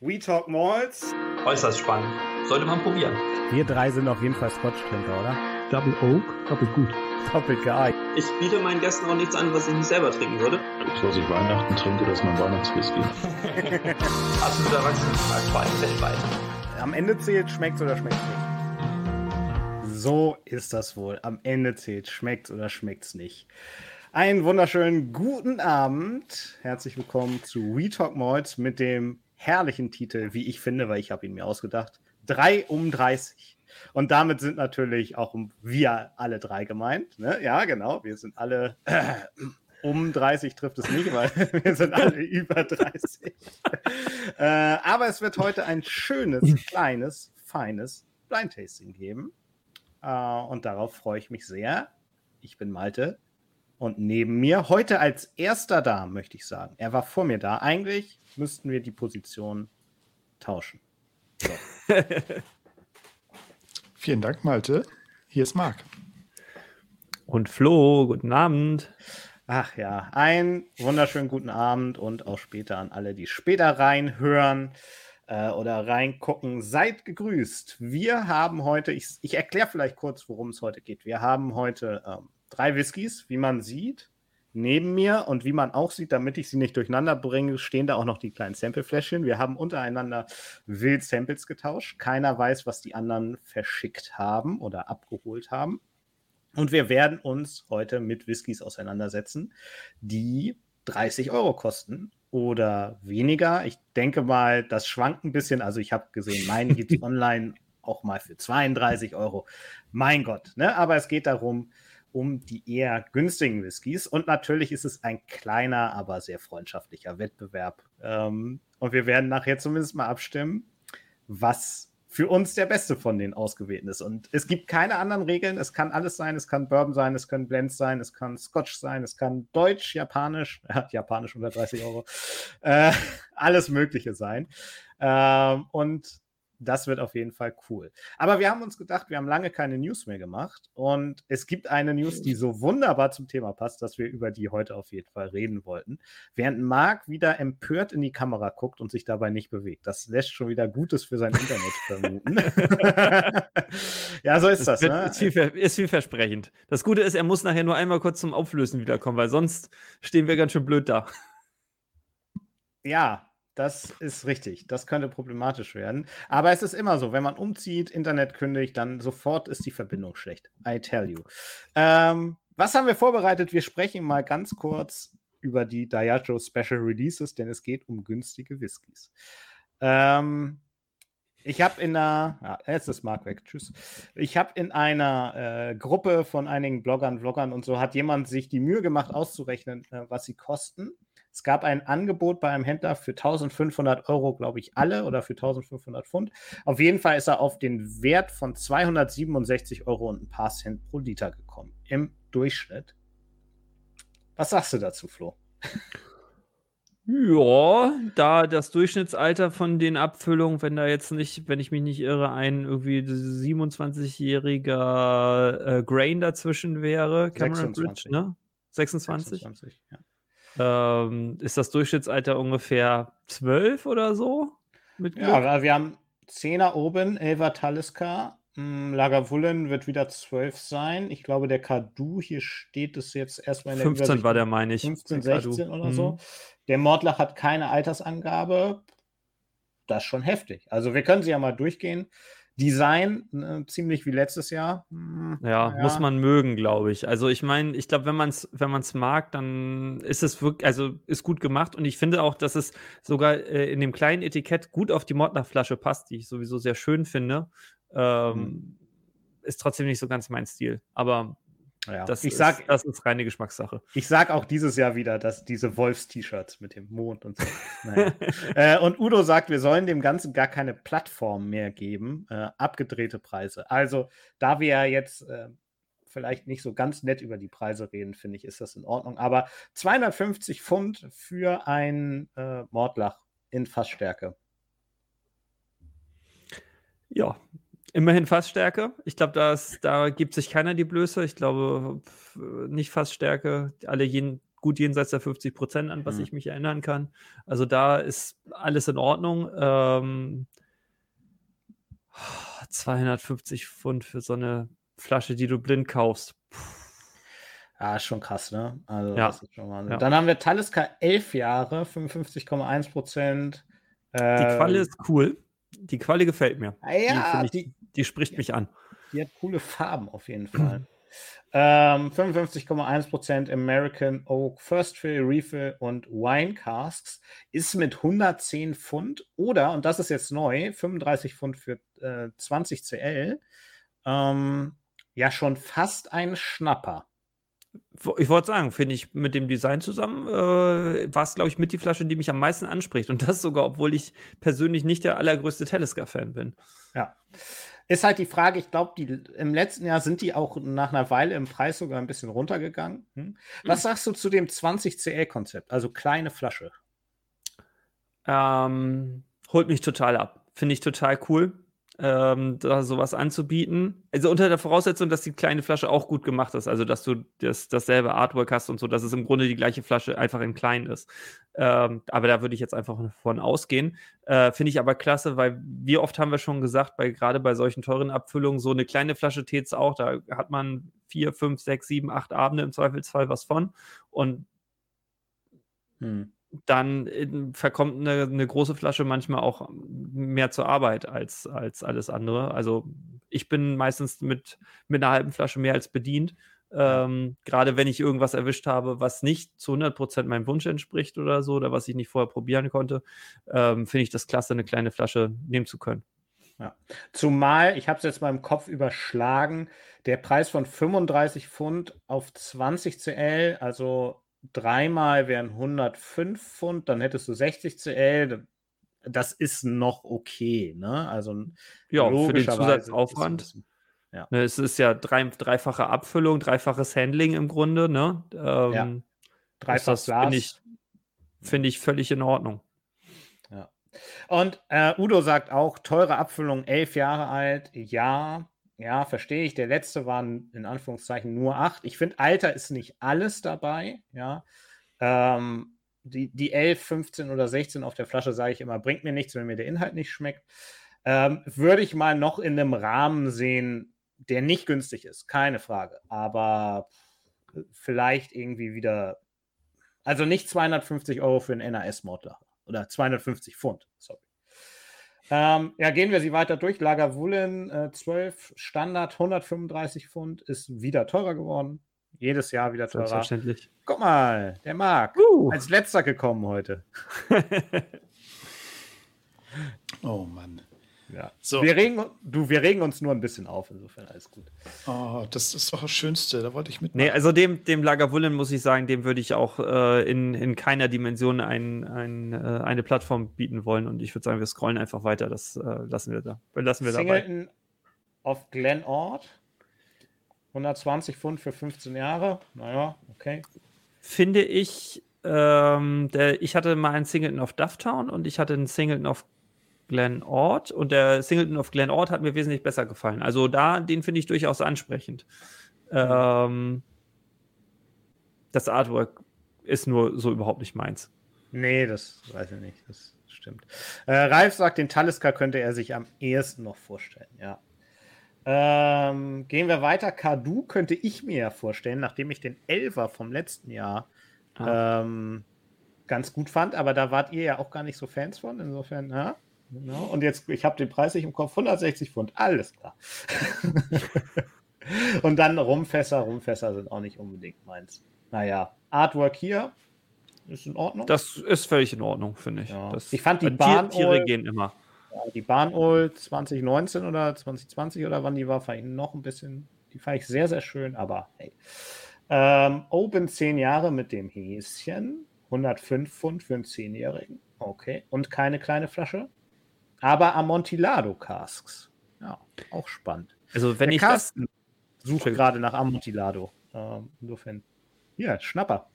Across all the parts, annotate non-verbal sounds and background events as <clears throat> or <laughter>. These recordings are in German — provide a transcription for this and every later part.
We Talk Malls. Äußerst spannend. Sollte man probieren. Wir drei sind auf jeden Fall Scotch-Trinker, oder? Double Oak, doppelt gut. Doppelt geil. Ich biete meinen Gästen auch nichts an, was ich nicht selber trinken würde. Das, was ich Weihnachten trinke, das ist mein Weihnachtswhisky. Absolut erwachsen. Allem weltweit. Am Ende zählt, schmeckt oder schmeckt nicht. So ist das wohl. Am Ende zählt, schmeckt oder schmeckt's nicht. Einen wunderschönen guten Abend. Herzlich willkommen zu We Talk Malls mit dem herrlichen Titel, wie ich finde, weil ich habe ihn mir ausgedacht. 3 um 30. Und damit sind natürlich auch wir alle drei gemeint. Ne? Ja, genau. Wir sind alle äh, um 30 trifft es nicht, weil <laughs> wir sind alle über 30. äh, aber es wird heute ein schönes, kleines, feines Blind Tasting geben. Äh, und darauf freue ich mich sehr. Ich bin Malte. Und neben mir, heute als erster da, möchte ich sagen. Er war vor mir da. Eigentlich müssten wir die Position tauschen. So. <laughs> Vielen Dank, Malte. Hier ist Marc. Und Flo, guten Abend. Ach ja, einen wunderschönen guten Abend und auch später an alle, die später reinhören äh, oder reingucken. Seid gegrüßt. Wir haben heute, ich, ich erkläre vielleicht kurz, worum es heute geht. Wir haben heute ähm, drei Whiskys, wie man sieht, neben mir und wie man auch sieht, damit ich sie nicht durcheinander bringe, stehen da auch noch die kleinen Samplefläschchen. Wir haben untereinander wild Samples getauscht. Keiner weiß, was die anderen verschickt haben oder abgeholt haben. Und wir werden uns heute mit Whiskys auseinandersetzen, die 30 Euro kosten oder weniger. Ich denke mal, das schwankt ein bisschen. Also ich habe gesehen, meine gibt es <laughs> online auch mal für 32 Euro. Mein Gott, ne? Aber es geht darum, um die eher günstigen Whiskys. Und natürlich ist es ein kleiner, aber sehr freundschaftlicher Wettbewerb. Ähm, und wir werden nachher zumindest mal abstimmen, was für uns der beste von den ausgewählten ist. Und es gibt keine anderen Regeln. Es kann alles sein. Es kann Bourbon sein, es können Blends sein, es kann Scotch sein, es kann Deutsch, Japanisch, <laughs> äh, Japanisch unter 30 Euro, äh, <laughs> alles Mögliche sein. Ähm, und das wird auf jeden Fall cool. Aber wir haben uns gedacht, wir haben lange keine News mehr gemacht und es gibt eine News, die so wunderbar zum Thema passt, dass wir über die heute auf jeden Fall reden wollten. Während Marc wieder empört in die Kamera guckt und sich dabei nicht bewegt. Das lässt schon wieder Gutes für sein Internet vermuten. <laughs> ja, so ist das. das wird, ne? ist, viel, ist vielversprechend. Das Gute ist, er muss nachher nur einmal kurz zum Auflösen wiederkommen, weil sonst stehen wir ganz schön blöd da. Ja, das ist richtig. Das könnte problematisch werden. Aber es ist immer so, wenn man umzieht, Internet kündigt, dann sofort ist die Verbindung schlecht. I tell you. Ähm, was haben wir vorbereitet? Wir sprechen mal ganz kurz über die Diageo Special Releases, denn es geht um günstige Whiskys. Ähm, ich habe in einer, ja, jetzt ist Mark weg, tschüss. Ich habe in einer äh, Gruppe von einigen Bloggern, Vloggern und so, hat jemand sich die Mühe gemacht, auszurechnen, äh, was sie kosten. Es gab ein Angebot bei einem Händler für 1500 Euro, glaube ich, alle oder für 1500 Pfund. Auf jeden Fall ist er auf den Wert von 267 Euro und ein paar Cent pro Liter gekommen im Durchschnitt. Was sagst du dazu, Flo? Ja, da das Durchschnittsalter von den Abfüllungen, wenn da jetzt nicht, wenn ich mich nicht irre, ein irgendwie 27-jähriger äh, Grain dazwischen wäre, Cameron 26. Bridge, ne? 26? 26 ja ähm, ist das Durchschnittsalter ungefähr 12 oder so? ja, wir haben 10er oben, 11er Talisker. Hm, Lagavulin wird wieder 12 sein. Ich glaube, der Kadu, hier steht es jetzt erstmal in der 15 Übersicht. war der, meine ich. 15, 16 oder mhm. so. Der Mordlach hat keine Altersangabe. Das ist schon heftig. Also wir können sie ja mal durchgehen. Design äh, ziemlich wie letztes Jahr. Hm, ja, ja, muss man mögen, glaube ich. Also ich meine, ich glaube, wenn man es wenn man's mag, dann ist es wirklich, also ist gut gemacht und ich finde auch, dass es sogar äh, in dem kleinen Etikett gut auf die Mordner-Flasche passt, die ich sowieso sehr schön finde. Ähm, mhm. Ist trotzdem nicht so ganz mein Stil, aber ja, das, ich ist, sag, das ist reine Geschmackssache. Ich sage auch dieses Jahr wieder, dass diese Wolfs-T-Shirts mit dem Mond und so. <laughs> äh, und Udo sagt, wir sollen dem Ganzen gar keine Plattform mehr geben, äh, abgedrehte Preise. Also, da wir ja jetzt äh, vielleicht nicht so ganz nett über die Preise reden, finde ich, ist das in Ordnung. Aber 250 Pfund für ein äh, Mordlach in Fassstärke. Ja, Immerhin Fassstärke. Ich glaube, da gibt sich keiner die Blöße. Ich glaube, nicht Fassstärke. Alle jeden gut jenseits der 50 Prozent an, was Mhm. ich mich erinnern kann. Also da ist alles in Ordnung. Ähm, 250 Pfund für so eine Flasche, die du blind kaufst. Puh. Ja, ist schon krass, ne? Also, Ja. das ist schon Wahnsinn. Ja. Dann haben wir Talisker 11 Jahre, 55,1 Prozent. Die Qualle ist cool. Die Qualle gefällt mir. Ah ja, ich, die- die spricht mich an. Die hat coole Farben auf jeden Fall. <clears throat> ähm, 55,1% American Oak First Fill, Refill und Wine Casks ist mit 110 Pfund oder, und das ist jetzt neu, 35 Pfund für äh, 20 CL, ähm, ja schon fast ein Schnapper. Ich wollte sagen, finde ich mit dem Design zusammen, äh, war es, glaube ich, mit die Flasche, die mich am meisten anspricht. Und das sogar, obwohl ich persönlich nicht der allergrößte Talisker-Fan bin. Ja. Ist halt die Frage, ich glaube, im letzten Jahr sind die auch nach einer Weile im Preis sogar ein bisschen runtergegangen. Hm? Was sagst du zu dem 20 CL-Konzept? Also kleine Flasche. Ähm, holt mich total ab. Finde ich total cool, ähm, da sowas anzubieten. Also unter der Voraussetzung, dass die kleine Flasche auch gut gemacht ist. Also, dass du das, dasselbe Artwork hast und so, dass es im Grunde die gleiche Flasche einfach in klein ist. Ähm, aber da würde ich jetzt einfach von ausgehen. Äh, Finde ich aber klasse, weil wie oft haben wir schon gesagt, bei, gerade bei solchen teuren Abfüllungen, so eine kleine Flasche Tees auch, da hat man vier, fünf, sechs, sieben, acht Abende im Zweifelsfall was von. Und Hm. Dann äh, verkommt eine, eine große Flasche manchmal auch mehr zur Arbeit als, als alles andere. Also ich bin meistens mit, mit einer halben Flasche mehr als bedient. Ähm, Gerade wenn ich irgendwas erwischt habe, was nicht zu 100% meinem Wunsch entspricht oder so, oder was ich nicht vorher probieren konnte, ähm, finde ich das klasse, eine kleine Flasche nehmen zu können. Zumal, ich habe es jetzt mal im Kopf überschlagen, der Preis von 35 Pfund auf 20 CL, also dreimal wären 105 Pfund, dann hättest du 60 CL. Das ist noch okay, ne? Also Ja, für den Zusatzaufwand. ist bisschen- Ne, es ist ja drei, dreifache Abfüllung, dreifaches Handling im Grunde. Ne? Ähm, Dreifach ist das. Finde ich, finde ich völlig in Ordnung. Und äh, Udo sagt auch, teure Abfüllung, elf Jahre alt. Ja, ja, verstehe ich. Der letzte waren in Anführungszeichen nur acht. Ich finde, Alter ist nicht alles dabei. Ja, ähm, die, die 11, 15 oder 16 auf der Flasche, sage ich immer, bringt mir nichts, wenn mir der Inhalt nicht schmeckt. Ähm, würde ich mal noch in einem Rahmen sehen, der nicht günstig ist, keine Frage. Aber vielleicht irgendwie wieder, also nicht 250 Euro für einen NAS-Modler oder 250 Pfund, sorry. Ähm, ja, gehen wir sie weiter durch. Lagavulin äh, 12 Standard 135 Pfund ist wieder teurer geworden. Jedes Jahr wieder teurer. Selbstverständlich. Guck mal, der Marc. Uh. Als letzter gekommen heute. <laughs> Oh Mann. Ja. So. Wir regen, du, wir regen uns nur ein bisschen auf, insofern alles gut. Oh, das ist doch das Schönste. Da wollte ich mitmachen. Nee, also dem, dem Lagavulin muss ich sagen, dem würde ich auch äh, in, in keiner Dimension ein, ein, äh, eine Plattform bieten wollen. Und ich würde sagen, wir scrollen einfach weiter. Das äh, lassen wir da. Lassen wir dabei. Singleton auf Glen Ord. 120 Pfund für 15 Jahre. Naja, okay. Finde ich, ähm, der, ich hatte mal einen Singleton auf Dufftown und ich hatte einen Singleton auf Glen Ord und der Singleton auf Glen Ord hat mir wesentlich besser gefallen. Also da, den finde ich durchaus ansprechend. Ähm, das Artwork ist nur so überhaupt nicht meins. Nee, das weiß ich nicht. Das stimmt. Äh, Ralf sagt, den Talisker könnte er sich am ehesten noch vorstellen, ja. Ähm, gehen wir weiter. Kadu könnte ich mir ja vorstellen, nachdem ich den Elfer vom letzten Jahr Ah. ähm, ganz gut fand, aber da wart ihr ja auch gar nicht so Fans von, insofern, ja. Genau. Und jetzt, ich habe den Preis nicht im Kopf, 160 Pfund, alles klar. <laughs> Und dann Rumfässer, Rumfässer sind auch nicht unbedingt meins. Naja, Artwork hier ist in Ordnung. Das ist völlig in Ordnung, finde ich. Ja. Ich fand die Bahn- Tiere gehen immer. Ja, die Bahnol 2019 oder 2020 oder wann die war, fand ich noch ein bisschen, die fand ich sehr, sehr schön, aber hey. Ähm, Open 10 Jahre mit dem Häschen, 105 Pfund für einen 10-Jährigen, okay, und keine kleine Flasche, aber Amontillado Casks, ja, auch spannend. Also wenn Der ich das, Carsten sucht Entschuldigung. gerade nach Amontillado, ähm, insofern, ja, Schnapper.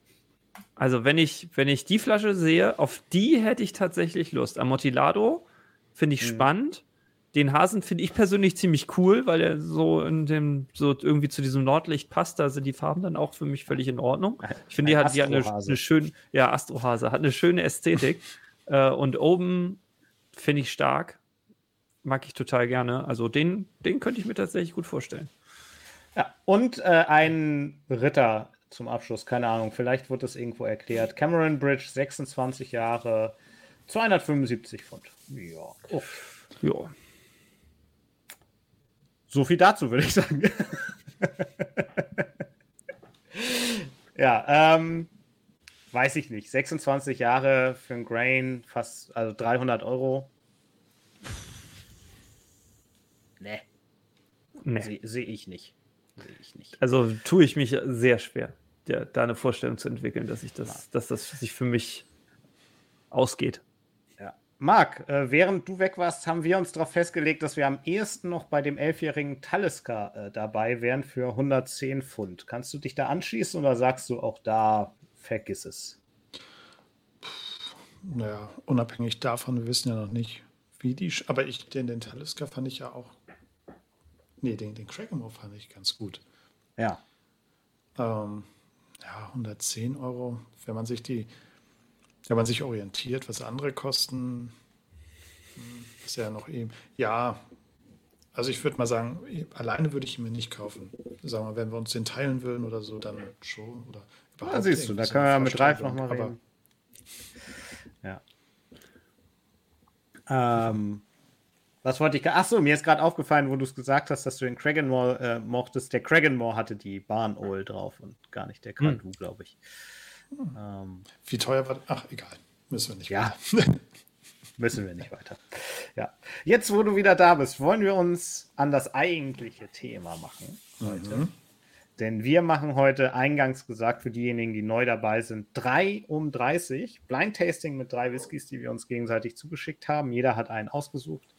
also wenn ich, wenn ich die Flasche sehe, auf die hätte ich tatsächlich Lust. Amontillado finde ich Mhm. spannend. Den Hasen finde ich persönlich ziemlich cool, weil er so in dem, so irgendwie zu diesem Nordlicht passt. Da sind die Farben dann auch für mich völlig in Ordnung. Ich finde, die hat, die hat eine, eine schöne, ja, Astrohase, hat eine schöne Ästhetik. <laughs> äh, und oben finde ich stark. Mag ich total gerne. Also den, den könnte ich mir tatsächlich gut vorstellen. Ja, und äh, ein Ritter zum Abschluss, keine Ahnung, vielleicht wird es irgendwo erklärt. Cameron Bridge, 26 Jahre, 275 Pfund. Ja. Oh. Ja. So viel dazu, würde ich sagen. <laughs> ja, ähm, weiß ich nicht. 26 Jahre für ein Grain, fast, also 300 Euro. Nee. Nee. Sehe seh ich nicht. Sehe ich nicht. Also tue ich mich sehr schwer, der, da eine Vorstellung zu entwickeln, dass ich das, dass das sich für mich ausgeht. Ja. Marc, äh, während du weg warst, haben wir uns darauf festgelegt, dass wir am ehesten noch bei dem elfjährigen Talisker äh, dabei wären für 110 Pfund. Kannst du dich da anschließen oder sagst du auch da, vergiss es? Naja, unabhängig davon, wir wissen ja noch nicht, wie die. sch- Aber ich, den, den Talisker fand ich ja auch. Nee, den, den Crackamore fand ich ganz gut. Ja. Ähm, ja, 110 Euro, wenn man sich die, wenn man sich orientiert, was andere kosten, hm, ist ja noch eben. Ja, also ich würde mal sagen, alleine würde ich ihn mir nicht kaufen. Sagen wir, wenn wir uns den teilen würden oder so, dann schon. Oder Da siehst du, da können wir ja mit Ralf nochmal reden. Ja. Ähm, was wollte ich? Achso, mir ist gerade aufgefallen, wo du es gesagt hast, dass du den Kraganmore äh, mochtest. Der Kraganmore hatte die Barn-Owl drauf und gar nicht der Kandu, glaube ich. Ähm, Wie teuer war Ach, egal. Müssen wir nicht. Ja. weiter. <laughs> müssen wir nicht weiter. Ja. Jetzt, wo du wieder da bist, wollen wir uns an das eigentliche Thema machen heute. Mhm. Denn wir machen heute, eingangs gesagt, für diejenigen, die neu dabei sind, 3 um 30. Blind Tasting mit drei Whiskys, die wir uns gegenseitig zugeschickt haben. Jeder hat einen ausgesucht,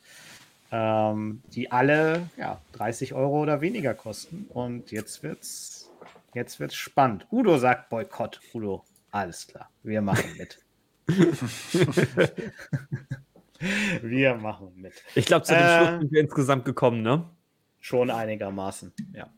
ähm, die alle ja, 30 Euro oder weniger kosten. Und jetzt wird's, jetzt wird's spannend. Udo sagt Boykott. Udo, alles klar, wir machen mit. <laughs> wir machen mit. Ich glaube, zu dem Äh, Schluss sind wir insgesamt gekommen, ne? Schon einigermaßen, ja.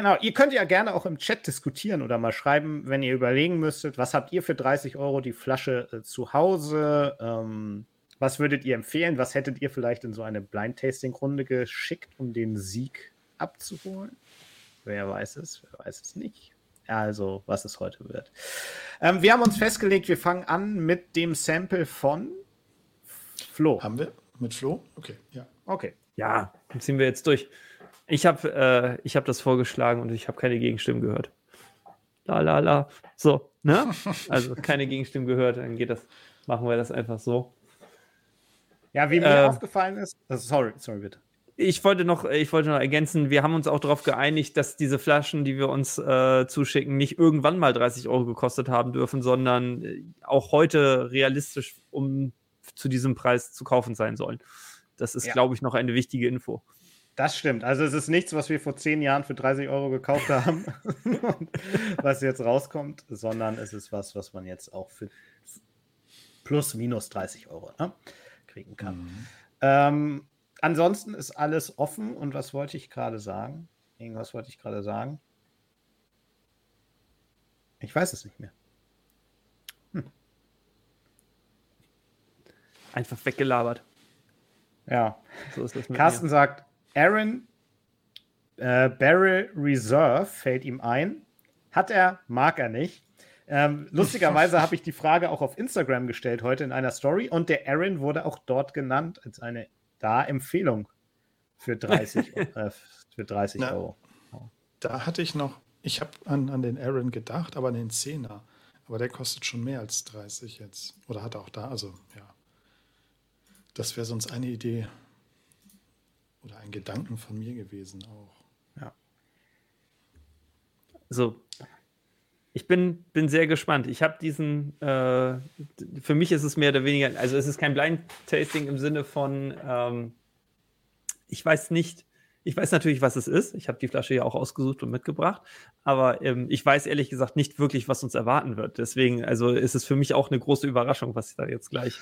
Genau, ihr könnt ja gerne auch im Chat diskutieren oder mal schreiben, wenn ihr überlegen müsstet, was habt ihr für 30 Euro die Flasche äh, zu Hause? Ähm, was würdet ihr empfehlen? Was hättet ihr vielleicht in so eine Blind-Tasting-Runde geschickt, um den Sieg abzuholen? Wer weiß es, wer weiß es nicht. Also, was es heute wird. Ähm, wir haben uns festgelegt, wir fangen an mit dem Sample von Flo. Haben wir? Mit Flo? Okay, ja. Okay. Ja, dann ziehen wir jetzt durch. Ich habe äh, ich hab das vorgeschlagen und ich habe keine Gegenstimmen gehört. La la la. So, ne? Also keine Gegenstimmen gehört, dann geht das, machen wir das einfach so. Ja, wie mir Äh, aufgefallen ist, also sorry, sorry, bitte. Ich wollte noch, ich wollte noch ergänzen, wir haben uns auch darauf geeinigt, dass diese Flaschen, die wir uns äh, zuschicken, nicht irgendwann mal 30 Euro gekostet haben dürfen, sondern äh, auch heute realistisch um zu diesem Preis zu kaufen sein sollen. Das ist, Ja. glaube ich, noch eine wichtige Info. Das stimmt. Also es ist nichts, was wir vor zehn Jahren für 30 Euro gekauft haben, <laughs> was jetzt rauskommt, sondern es ist was, was man jetzt auch für plus minus 30 Euro ne, kriegen kann. Ähm, ansonsten ist alles offen und was wollte ich gerade sagen? Irgendwas wollte ich gerade sagen. Ich weiß es nicht mehr. Einfach weggelabert. Ja. So ist das mit Carsten mir. sagt, Aaron äh, Barrel Reserve fällt ihm ein. Hat er, mag er nicht. Ähm, lustigerweise <laughs> habe ich die Frage auch auf Instagram gestellt heute in einer Story und der Aaron wurde auch dort genannt als eine da Empfehlung für 30, <laughs> äh, für 30 Na. Euro. Da hatte ich noch, ich habe an, an den Aaron gedacht, aber an den 10er. Aber der kostet schon mehr als 30 jetzt. Oder hat er auch da, also ja. Das wäre sonst eine Idee oder ein Gedanken von mir gewesen auch. So. Ich bin, bin sehr gespannt. Ich habe diesen, äh, für mich ist es mehr oder weniger, also es ist kein Blind-Tasting im Sinne von, ähm, ich weiß nicht, ich weiß natürlich, was es ist. Ich habe die Flasche ja auch ausgesucht und mitgebracht, aber ähm, ich weiß ehrlich gesagt nicht wirklich, was uns erwarten wird. Deswegen, also ist es für mich auch eine große Überraschung, was da jetzt gleich,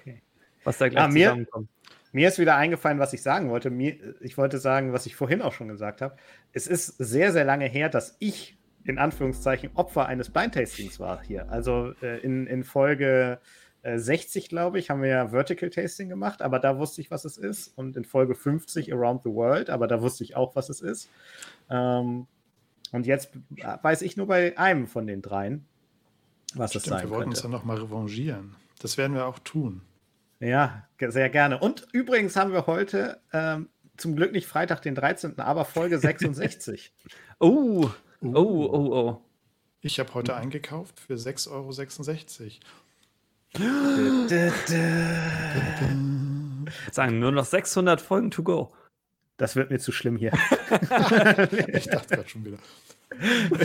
Okay. was da gleich Ah, zusammenkommt. Mir ist wieder eingefallen, was ich sagen wollte. Mir, ich wollte sagen, was ich vorhin auch schon gesagt habe. Es ist sehr, sehr lange her, dass ich in Anführungszeichen Opfer eines Blind-Tastings war hier. Also äh, in, in Folge äh, 60, glaube ich, haben wir ja Vertical Tasting gemacht, aber da wusste ich, was es ist. Und in Folge 50 Around the World, aber da wusste ich auch, was es ist. Ähm, und jetzt weiß ich nur bei einem von den dreien, was Stimmt, es sein wir wollten könnte. uns dann nochmal revanchieren. Das werden wir auch tun. Ja, sehr gerne. Und übrigens haben wir heute ähm, zum Glück nicht Freitag, den 13., aber Folge <laughs> 66. Oh, oh, oh, oh. Ich habe heute eingekauft für 6,66 Euro. Sagen nur noch 600 Folgen to go. Das wird mir zu schlimm hier. <laughs> Ich dachte gerade schon wieder.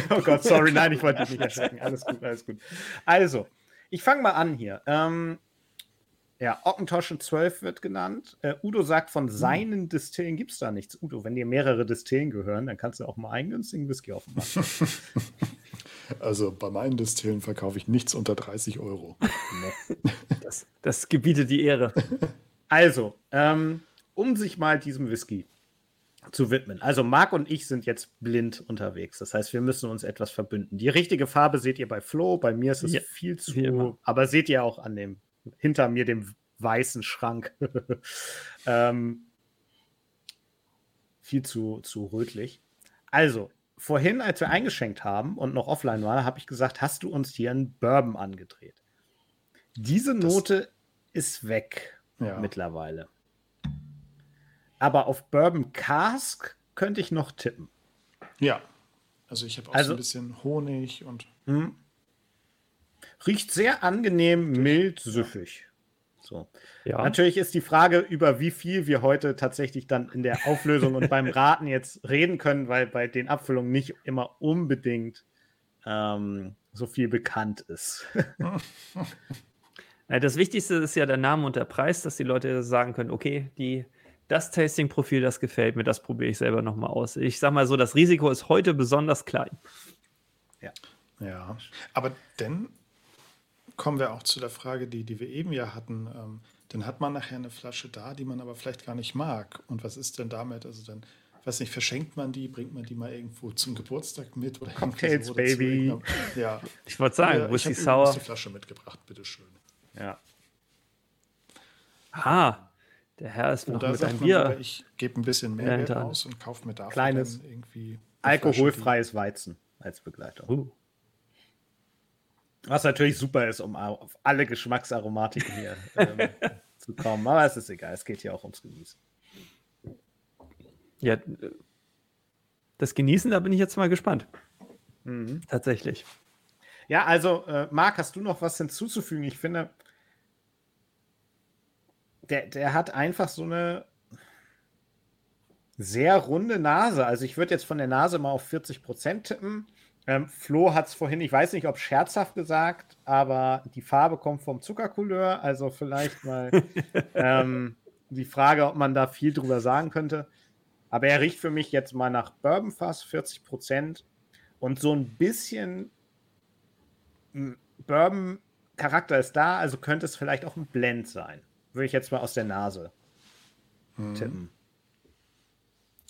oh Gott, sorry, nein, ich wollte dich nicht <laughs> erschrecken. Alles gut, alles gut. Also, ich fange mal an hier. Ähm, ja, Ockentoschen 12 wird genannt. Äh, Udo sagt, von seinen Distillen gibt es da nichts. Udo, wenn dir mehrere Distillen gehören, dann kannst du auch mal einen günstigen Whisky aufmachen. <laughs> Also bei meinen Distillen verkaufe ich nichts unter 30 Euro. <laughs> Das, das gebietet die Ehre. <laughs> Also, ähm, um sich mal diesem Whisky zu widmen. Also Marc und ich sind jetzt blind unterwegs. Das heißt, wir müssen uns etwas verbünden. Die richtige Farbe seht ihr bei Flo, bei mir ist es Ja, viel zu, aber seht ihr auch an dem, hinter mir dem weißen Schrank. <laughs> ähm, viel zu, zu rötlich. Also, vorhin, als wir eingeschenkt haben und noch offline waren, habe ich gesagt, hast du uns hier einen Bourbon angedreht? Diese Das- Note ist weg Ja. mittlerweile. Aber auf Bourbon Cask könnte ich noch tippen. Ja. Also ich habe auch Also- so ein bisschen Honig und Hm. Riecht sehr angenehm, mild, süffig. So. Ja. Natürlich ist die Frage, über wie viel wir heute tatsächlich dann in der Auflösung und beim <laughs> Raten jetzt reden können, weil bei den Abfüllungen nicht immer unbedingt ähm, so viel bekannt ist. <laughs> Ja, Das Wichtigste ist ja der Name und der Preis, dass die Leute sagen können, okay, die, das Tasting-Profil, das gefällt mir, das probiere ich selber nochmal aus. Ich sag mal so, das Risiko ist heute besonders klein. ja. Aber dann kommen wir auch zu der Frage, die, die wir eben ja hatten. Ähm, dann hat man nachher eine Flasche da, die man aber vielleicht gar nicht mag. Und was ist denn damit? Also dann, weiß nicht, verschenkt man die, bringt man die mal irgendwo zum Geburtstag mit oder Cocktails, Baby. Ja. Ich wollte sagen, ja, wo ich ist die Sauer? die Flasche mitgebracht, bitteschön. Ja. Ah, der Herr ist noch Oder mit sagt einem lieber, Bier. ich gebe ein bisschen mehr Geld aus und kaufe mir dafür Kleines, irgendwie Alkoholfreies Weizen als Begleitung. Uh, Was natürlich super ist, um au- auf alle Geschmacksaromatiken hier ähm, <laughs> zu kommen. Aber es ist egal, es geht hier auch ums Genießen. ja, äh, das Genießen, da bin ich jetzt mal gespannt. Mhm. Tatsächlich. Ja, also, äh, Marc, hast du noch was hinzuzufügen? Ich finde, der, der hat einfach so eine sehr runde Nase. Also, ich würde jetzt von der Nase mal auf 40 Prozent tippen. Ähm, Flo hat es vorhin, ich weiß nicht, ob scherzhaft gesagt, aber die Farbe kommt vom Zuckercouleur. Also, vielleicht mal <laughs> ähm, die Frage, ob man da viel drüber sagen könnte. Aber er riecht für mich jetzt mal nach Bourbonfass, 40 Prozent. Und so ein bisschen m, Bourbon-Charakter ist da, also könnte es vielleicht auch ein Blend sein. Würde ich jetzt mal aus der Nase Mhm. tippen.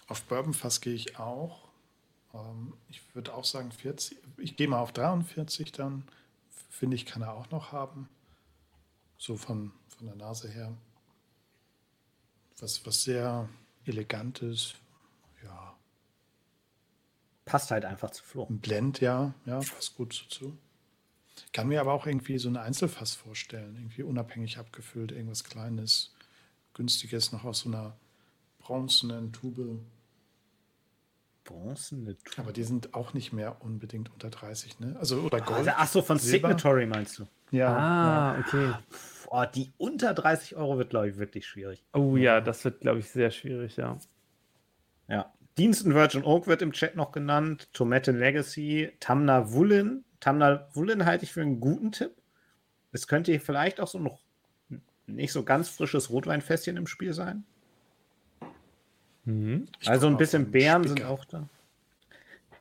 Auf Bourbonfass gehe ich auch. Ähm, ich würde auch sagen 40. Ich gehe mal auf 43 dann. Finde ich, kann er auch noch haben. So von, von der Nase her. Was, was sehr elegantes. Ja, Passt halt einfach zu Flo. ein Blend, ja. Ja, passt gut dazu. Kann mir aber auch irgendwie so ein Einzelfass vorstellen. Irgendwie unabhängig abgefüllt, irgendwas Kleines, Günstiges, noch aus so einer bronzenen Tube. Bronzene Tube. Aber die sind auch nicht mehr unbedingt unter 30, ne? Also, oder Gold. Also, ach so, von Silber. Signatory meinst du? Ja. Ah, okay. Oh, die unter 30 Euro wird, glaube ich, wirklich schwierig. Oh ja, das wird, glaube ich, sehr schwierig, ja. Ja. Diensten Virgin Oak wird im Chat noch genannt. Tomette Legacy. Tamna Wullen. Tamna Wullen halte ich für einen guten Tipp. Es könnte hier vielleicht auch so noch nicht so ganz frisches Rotweinfässchen im Spiel sein. Mhm. Also ein bisschen Beeren sind auch da.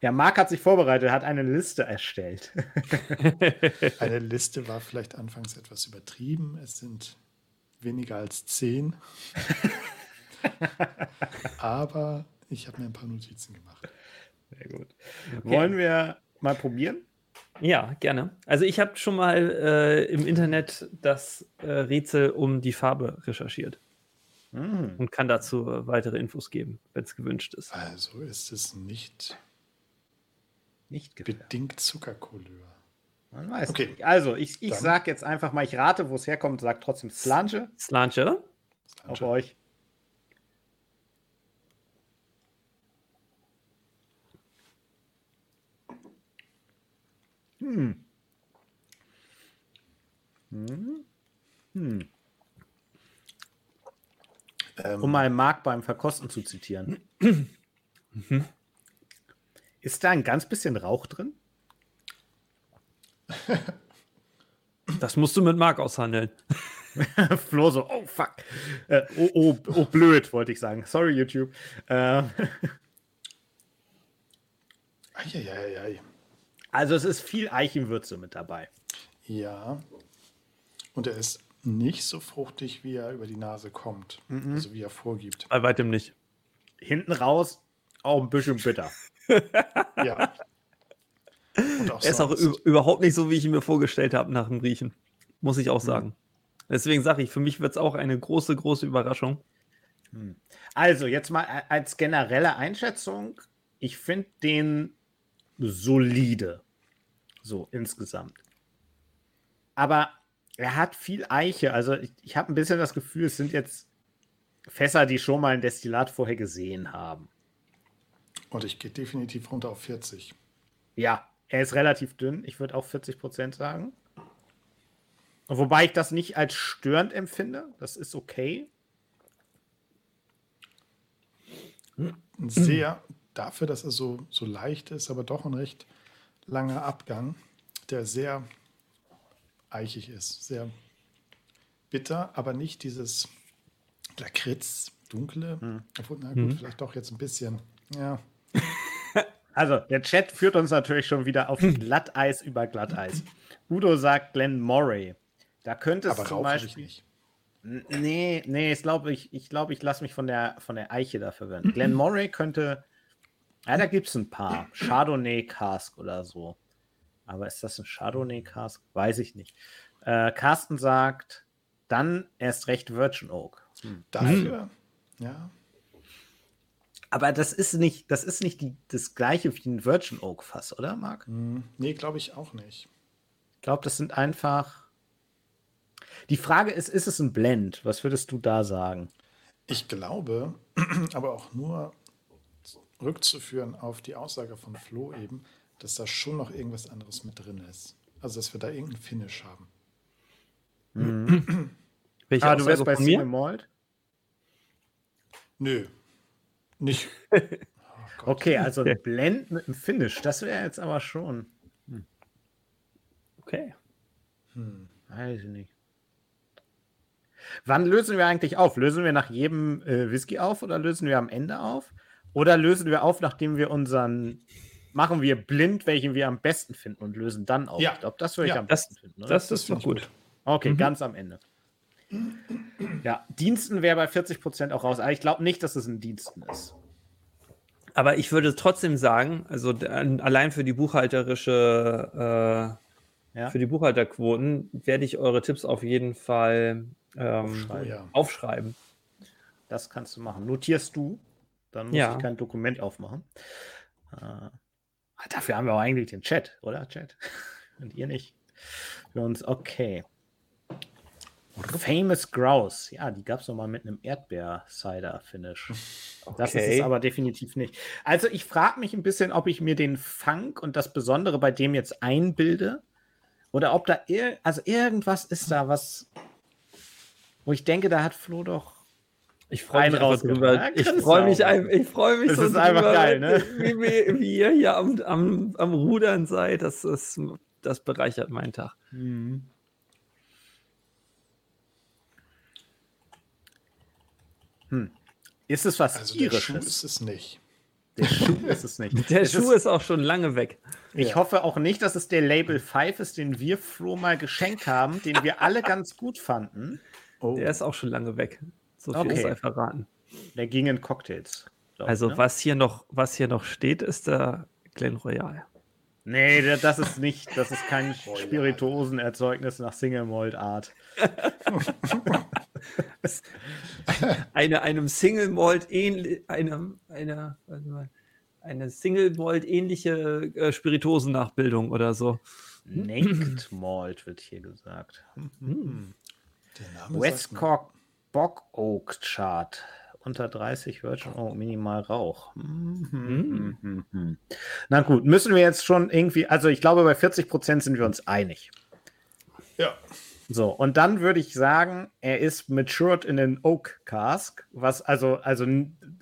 Ja, Marc hat sich vorbereitet, hat eine Liste erstellt. <laughs> Eine Liste war vielleicht anfangs etwas übertrieben. Es sind weniger als 10. <laughs> Aber ich habe mir ein paar Notizen gemacht. Sehr gut. Wollen wir mal probieren? Ja, gerne. Also ich habe schon mal äh, im Internet das äh, Rätsel um die Farbe recherchiert Mhm. und kann dazu äh, weitere Infos geben, wenn es gewünscht ist. Also ist es nicht Nicht gefährlich. bedingt Zuckercouleur. Man weiß Okay. nicht. Also, ich, ich Dann- sag jetzt einfach mal, ich rate, wo es herkommt, sag trotzdem Slange Slanche? auf euch. Hm. Hm. Hm. Ähm, Um mal Marc beim Verkosten zu zitieren. <clears throat> Ist da ein ganz bisschen Rauch drin? <laughs> Das musst du mit Marc aushandeln. <laughs> Flo so, oh fuck. Äh, oh, oh, oh, blöd, wollte ich sagen. Sorry, YouTube. <laughs> Eieiei. also es ist viel Eichenwürze mit dabei. Ja. Und er ist nicht so fruchtig, wie er über die Nase kommt. Also wie er vorgibt. Bei weitem nicht. Hinten raus auch ein bisschen bitter. <laughs> Ja. Er ist auch überhaupt nicht so, wie ich ihn mir vorgestellt habe nach dem Riechen. Muss ich auch sagen. Deswegen sage ich, für mich wird es auch eine große, große Überraschung. Also, jetzt mal als generelle Einschätzung. Ich finde den solide. So insgesamt. Aber er hat viel Eiche. Also, ich, ich habe ein bisschen das Gefühl, es sind jetzt Fässer, die schon mal ein Destillat vorher gesehen haben. Und ich gehe definitiv runter auf 40. Ja, er ist relativ dünn. Ich würde auch 40 Prozent sagen. Wobei ich das nicht als störend empfinde. Das ist okay. Sehr, dafür, dass er so, so leicht ist, aber doch ein recht langer Abgang, der sehr eichig ist. Sehr bitter, aber nicht dieses Lakritz, dunkle. Obwohl, na gut, vielleicht doch jetzt ein bisschen. Ja, <laughs> Also, der Chat führt uns natürlich schon wieder auf Glatteis über Glatteis. Udo sagt Glenn Morey. Da könnte es aber zum habe ich Beispiel. nicht. Nee, nee, ich glaube, ich, ich, glaub, ich lasse mich von der, von der Eiche da verwirren. Glenn Morey könnte. Ja, da gibt es ein paar. <clears throat> Chardonnay Cask oder so. Aber ist das ein Chardonnay Cask? Weiß ich nicht. Äh, Carsten sagt, dann erst recht Virgin Oak. Dafür, ja, Aber das ist nicht, das ist nicht die, das gleiche wie ein Virgin Oak Fass, oder, Marc? hm, nee, glaube ich auch nicht. Ich glaube, das sind einfach. Die Frage ist, ist es ein Blend? Was würdest du da sagen? Ich glaube, <clears throat> aber auch nur rückzuführen auf die Aussage von Flo eben, dass da schon noch irgendwas anderes mit drin ist. Also, dass wir da irgendeinen Finish haben. Welche Ah, du wärst Aussage bei mir? Malt? Nö, nicht. <laughs> Oh. Okay, also ein Blend mit einem Finish, das wäre jetzt aber schon. Okay. Weiß ich nicht. Wann lösen wir eigentlich auf? Lösen wir nach jedem äh, Whisky auf oder lösen wir am Ende auf? Oder lösen wir auf, nachdem wir unseren. Machen wir blind, welchen wir am besten finden und lösen dann auf? Ja. Ich glaube, das würde ich Ja, am das- besten finden. Oder? Das das ist finde ich gut. Okay, ganz am Ende. Ja, Diensten wäre bei 40% auch raus. Aber ich glaube nicht, dass es ein Diensten ist. Aber ich würde trotzdem sagen, also allein für die buchhalterische, äh, Ja. für die Buchhalterquoten werde ich eure Tipps auf jeden Fall ähm, Aufschreiben. Ja. aufschreiben. Das kannst du machen. Notierst du, dann muss Ja. ich kein Dokument aufmachen. Äh, dafür haben wir auch eigentlich den Chat, oder? Chat. <laughs> Und ihr nicht. Für uns, okay. Famous Grouse. Ja, die gab es noch mal mit einem Erdbeer-Cider-Finish. Das ist Okay. es aber definitiv nicht. Also ich frage mich ein bisschen, ob ich mir den Funk und das Besondere bei dem jetzt einbilde oder ob da ir also irgendwas ist da, was wo ich denke, da hat Flo doch Ich freue mich einfach rausgebracht. drüber. Ja, Ich freue mich, ich freue mich Das so ist einfach drüber, geil, ne? Wie, wie, wie ihr hier am, am, am Rudern seid, das, ist, das bereichert meinen Tag. Ist es was Also, der Schuh Irisches? ist es nicht. Der Schuh ist es nicht. <laughs> Der Es Schuh ist auch schon lange weg. Ich Ja. hoffe auch nicht, dass es der Label 5 ist, den wir Flo mal geschenkt haben, den wir alle ganz gut fanden. Oh, Der ist auch schon lange weg. So viel Okay. sei verraten. Der ging in Cocktails. glaub Also ne? was hier noch, was hier noch steht, ist der Glen Royal. Nee, der- das ist nicht, das ist kein <laughs> Spirituosenerzeugnis nach Single Malt Art. <laughs> Eine, einem Single Malt ähnlich, einem, einer, eine Single Malt ähnliche äh, Spirituosennachbildung oder so. Naked Malt wird hier gesagt. Hm. der Name sagt mir- Westcock Bock Oak Chart. Unter 30 Virgin Oak, minimal Rauch. Hm. Mhm, mhm. Na gut, müssen wir jetzt schon irgendwie, also ich glaube, bei 40% sind wir uns einig. Ja, So, und dann würde ich sagen, er ist matured in den Oak Cask, was also, also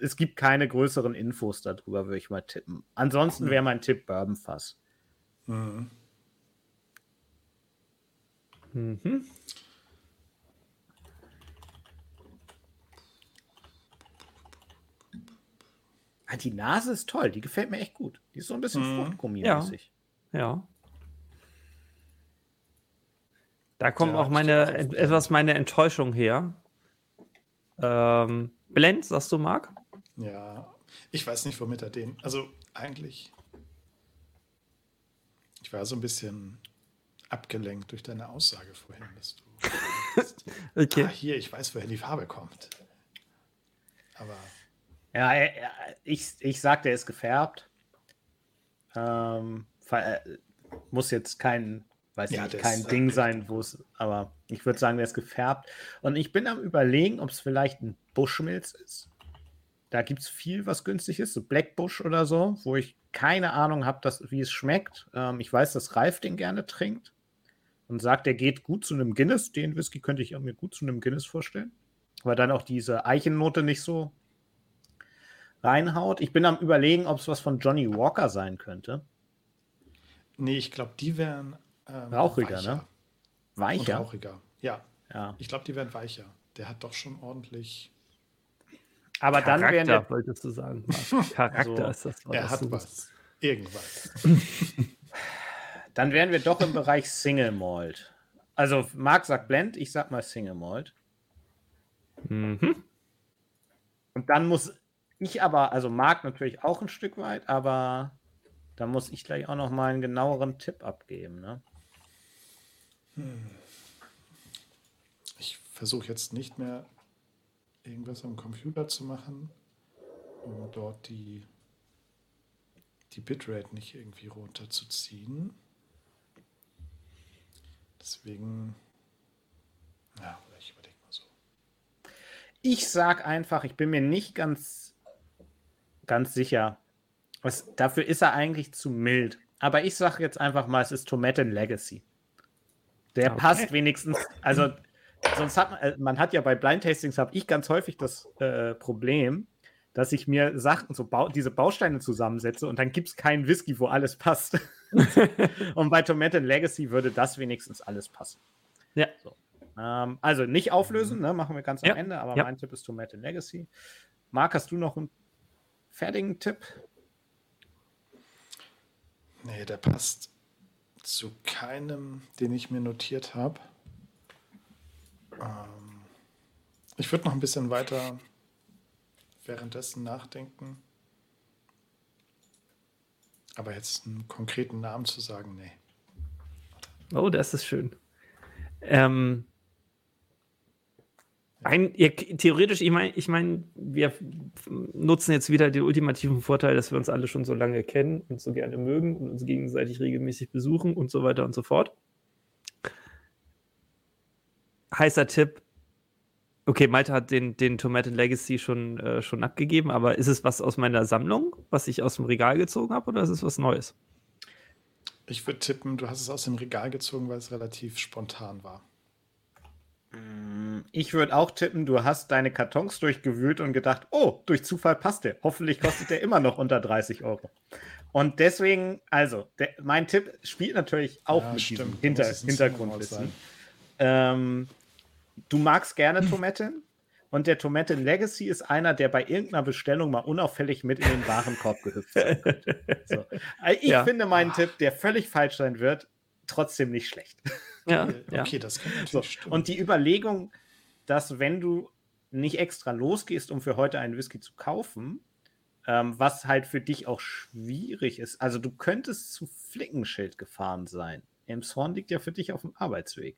es gibt keine größeren Infos darüber, würde ich mal tippen. Ansonsten wäre mein Tipp Bourbon Fass. mhm. Mhm. Ah, die Nase ist toll, die gefällt mir echt gut. Die ist so ein bisschen Mhm. Fruchtgummi-mäßig. Ja. Da kommt Ja, auch meine, etwas meine Enttäuschung her. Ähm, Blend, sagst du, Marc? ja. Ich weiß nicht, womit er den. Also eigentlich. Ich war so ein bisschen abgelenkt durch deine Aussage vorhin, dass du. <laughs> Okay. Ah, hier, ich weiß, woher die Farbe kommt. Aber Ja, er, er, ich, ich sag, der ist gefärbt. Ähm, äh, muss jetzt kein, weiß Ja, nicht, kein ist, äh, Ding sein, wo es, aber ich würde sagen, der ist gefärbt. Und ich bin am überlegen, ob es vielleicht ein Bushmilz ist. Da gibt es viel, was günstig ist, so Black Bush oder so, wo ich keine Ahnung habe, wie es schmeckt. Ähm, ich weiß, dass Ralf den gerne trinkt und sagt, der geht gut zu einem Guinness. Den Whisky könnte ich mir gut zu einem Guinness vorstellen. Weil dann auch diese Eichennote nicht so reinhaut. Ich bin am überlegen, ob es was von Johnny Walker sein könnte. nee, ich glaube, die wären. Ähm, Rauchiger, weicher. ne? Und Weicher. rauchiger. Ja, Ja. ich glaube, die wären weicher. Der hat doch schon ordentlich. Aber dann wären Charakter, wir, wolltest du sagen. <laughs> Charakter So. ist das Wort. er das hat was. Irgendwas. dann wären wir doch im Bereich Single Malt. Also Marc sagt Blend, ich sag mal Single Malt. Mhm. Und dann muss ich aber, also Marc natürlich auch ein Stück weit, aber da muss ich gleich auch noch mal einen genaueren Tipp abgeben. Ne? Ich versuche jetzt nicht mehr irgendwas am Computer zu machen, um dort die, die Bitrate nicht irgendwie runterzuziehen. Deswegen, ja, ich überlege mal so. Ich sag einfach, ich bin mir nicht ganz, ganz sicher. Was, dafür ist er eigentlich zu mild. Aber ich sage jetzt einfach mal, es ist Tomaten Legacy. Der Okay. passt wenigstens. Also, sonst hat man, äh, man hat ja bei Blind Tastings habe ich ganz häufig das äh, Problem, dass ich mir Sachen, so Bau, diese Bausteine zusammensetze und dann gibt es keinen Whisky, wo alles passt. <laughs> und bei Tomaten Legacy würde das wenigstens alles passen. Ja. Ähm, also nicht auflösen, ne, machen wir ganz am Ja, Ende, aber ja. mein Tipp ist Tomaten Legacy. Marc, hast du noch einen fertigen Tipp? Nee, der passt zu keinem, den ich mir notiert habe. Ähm, ich würde noch ein bisschen weiter währenddessen nachdenken. Aber jetzt einen konkreten Namen zu sagen, nee. Oh, das ist schön. Ähm, ein, ihr, theoretisch, ich meine, ich mein, wir nutzen jetzt wieder den ultimativen Vorteil, dass wir uns alle schon so lange kennen und so gerne mögen und uns gegenseitig regelmäßig besuchen und so weiter und so fort. Heißer Tipp. Okay, Malte hat den, den Tomaten Legacy schon, äh, schon abgegeben, aber ist es was aus meiner Sammlung, was ich aus dem Regal gezogen habe, oder ist es was Neues? Ich würde tippen, du hast es aus dem Regal gezogen, weil es relativ spontan war. Ich würde auch tippen, du hast deine Kartons durchgewühlt und gedacht, oh, durch Zufall passt der. Hoffentlich kostet der immer noch unter 30 Euro. Und deswegen, also, der, mein Tipp spielt natürlich auch Ja, mit stimmt. diesem Hinter, Hintergrundwissen. Ähm, du magst gerne Tomaten und der Tomaten Legacy ist einer, der bei irgendeiner Bestellung mal unauffällig mit in den Warenkorb gehüpft sein könnte. So. Also <laughs> Ich Ja. finde meinen Tipp, der völlig falsch sein wird, trotzdem nicht schlecht. Ja, Okay, ja. okay das kann So, stimmen. und die Überlegung, dass wenn du nicht extra losgehst, um für heute einen Whisky zu kaufen, ähm, was halt für dich auch schwierig ist. Also du könntest zu Flickenschild gefahren sein. Elmshorn liegt ja für dich auf dem Arbeitsweg.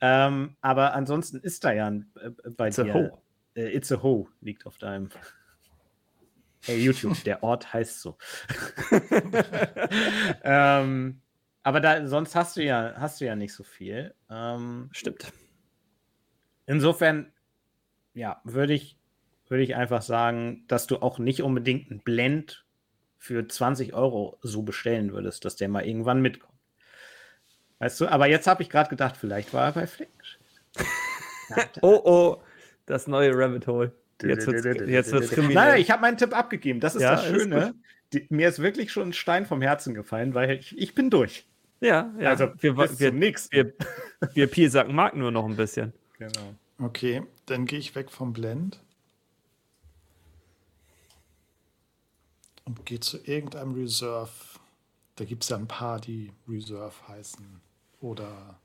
Ähm, aber ansonsten ist da ja ein, äh, bei It's a dir. Ho. Äh, It's a Ho liegt auf deinem. Hey, YouTube, der Ort heißt so. <laughs> <laughs> ähm, aber da, sonst hast du ja, hast du ja nicht so viel. Ähm, Stimmt. insofern, ja, würde ich, würde ich einfach sagen, dass du auch nicht unbedingt einen Blend für 20 Euro so bestellen würdest, dass der mal irgendwann mitkommt. Weißt du, aber jetzt habe ich gerade gedacht, vielleicht war er bei Flickenschild. <laughs> Oh, oh, das neue Rabbit Hole. Jetzt wird's, jetzt wird's kriminell. Nein, ich habe meinen Tipp abgegeben. Das ist Ja, das Schöne. Die, mir ist wirklich schon ein Stein vom Herzen gefallen, weil ich, ich bin durch. Ja, ja. Also wir, bis wir, zum nächsten. wir, wir Pielsacken Mark nur noch ein bisschen. Genau. Okay, dann gehe ich weg vom Blend. Und gehe zu irgendeinem Reserve. Da gibt es ja ein paar, die Reserve heißen. Oder.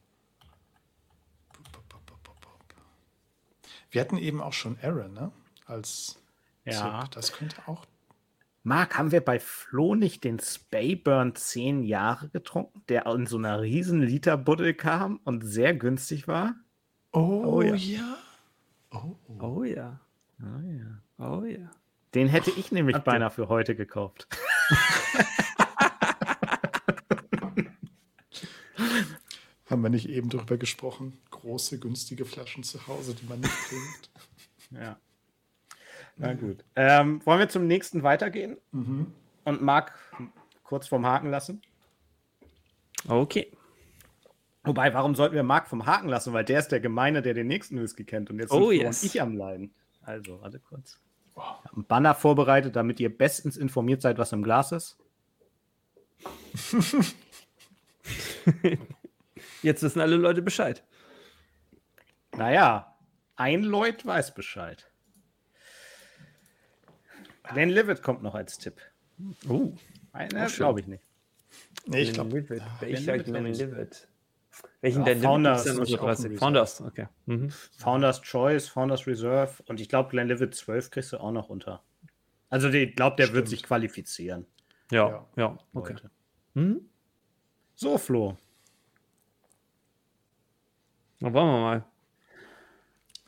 Wir hatten eben auch schon Aaron, ne? Als Ja. Tipp. Das könnte auch. Marc, haben wir bei Flo nicht den Spayburn 10 Jahre getrunken, der in so einer riesen Liter Buddel kam und sehr günstig war? Oh, ja. ja. Oh, oh. Oh ja. Ah, ja. Oh ja. Den hätte ich nämlich ihr- beinahe für heute gekauft. <laughs> Haben wir nicht eben darüber gesprochen? Große, günstige Flaschen zu Hause, die man nicht trinkt. Ja. Na gut. <laughs> Ähm, wollen wir zum nächsten weitergehen Mhm. und Marc kurz vom Haken lassen? Okay. Wobei, warum sollten wir Marc vom Haken lassen? Weil der ist der Gemeine, der den nächsten Whisky kennt. Und jetzt Oh, yes. und ich am Leiden. Also, warte kurz. Ich habe einen Banner vorbereitet, damit ihr bestens informiert seid, was im Glas ist. <laughs> Jetzt wissen alle Leute Bescheid. Naja, ein Lloyd weiß Bescheid. Glenn Livet kommt noch als Tipp. Oh. Eine, schön. glaube ich nicht. Nee, ich glaube, Welcher Glenlivet, glaub ich. Glenlivet? Welchen Ja, denn Founders Livet? ist. Founders, okay. Mhm. Founders Choice, Founders Reserve und ich glaube, Glenn Livet 12 kriegst du auch noch unter. Also ich glaube, der wird Stimmt. sich qualifizieren. Ja, Ja. ja, okay. Mhm. So, Flo. Dann wollen wir mal.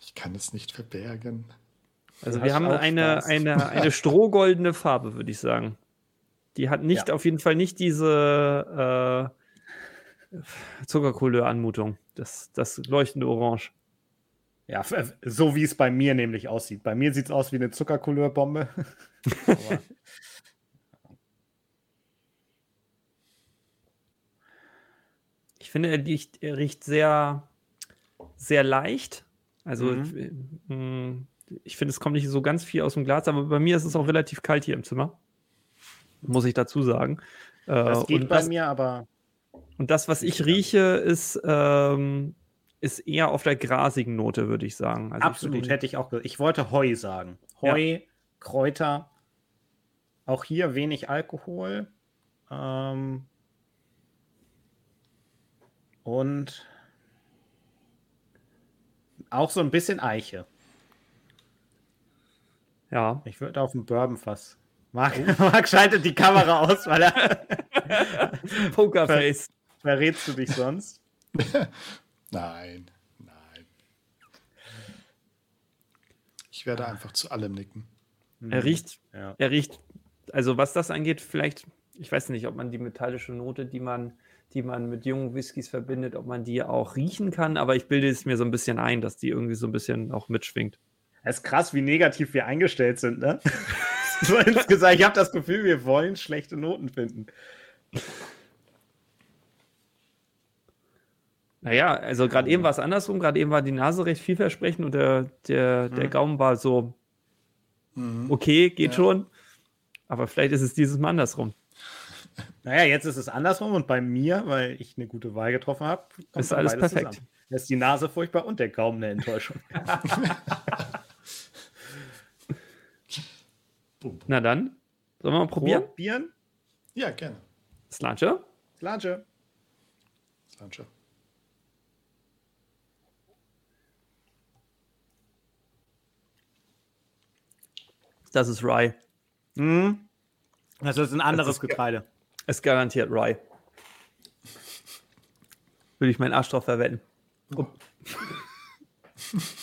ich kann es nicht verbergen. Also wir haben eine, Spaß. eine, <laughs> eine strohgoldene Farbe, würde ich sagen. Die hat nicht, auf jeden Fall nicht diese äh, Zuckerkohle-Anmutung. Das, das leuchtende Orange. Ja, so wie es bei mir nämlich aussieht. Bei mir sieht es aus wie eine Zuckercouleurbombe. <laughs> Aber- Ich finde, er, riecht, er riecht sehr, sehr leicht. Also Mhm. Ich, finde, es kommt nicht so ganz viel aus dem Glas, aber bei mir ist es auch relativ kalt hier im Zimmer. Muss ich dazu sagen. Äh, das geht und bei das, mir, aber Und das, was ich rieche, ist, ähm, ist eher auf der grasigen Note, würde ich sagen. Also absolut Ich hätte ich auch gesagt. Ich wollte Heu sagen. Heu, Kräuter. Auch hier wenig Alkohol. Ähm, und auch so ein bisschen Eiche. Ja. Ich würde auf den Bourbon fass. Marc, <laughs> Marc schaltet die Kamera aus, weil er <laughs> Pokerface. verrätst du dich sonst. <laughs> Nein, nein. Ich werde einfach zu allem nicken. Er riecht, Ja. er riecht, also was das angeht, vielleicht, ich weiß nicht, ob man die metallische Note, die man, die man mit jungen Whiskys verbindet, ob man die auch riechen kann, aber ich bilde es mir so ein bisschen ein, dass die irgendwie so ein bisschen auch mitschwingt. Es ist krass, wie negativ wir eingestellt sind, ne? <laughs> so insgesamt, ich habe das Gefühl, wir wollen schlechte Noten finden. Naja, also gerade eben war es andersrum, gerade eben war die Nase recht vielversprechend und der, der, der Mhm. Gaumen war so, Mhm. okay, geht Ja. schon. Aber vielleicht ist es dieses Mal andersrum. Naja, jetzt ist es andersrum und bei mir, weil ich eine gute Wahl getroffen habe, Ist alles perfekt. Da ist die Nase furchtbar und der Gaumen eine Enttäuschung. <laughs> Na dann, sollen wir mal probieren? Probieren? Ja, gerne. Slanche? Slanche. Slanche. Das ist Rye. Hm. Das ist ein anderes ist Getreide. Es garantiert Rye. Würde ich meinen Arsch drauf verwenden. Oh. <laughs>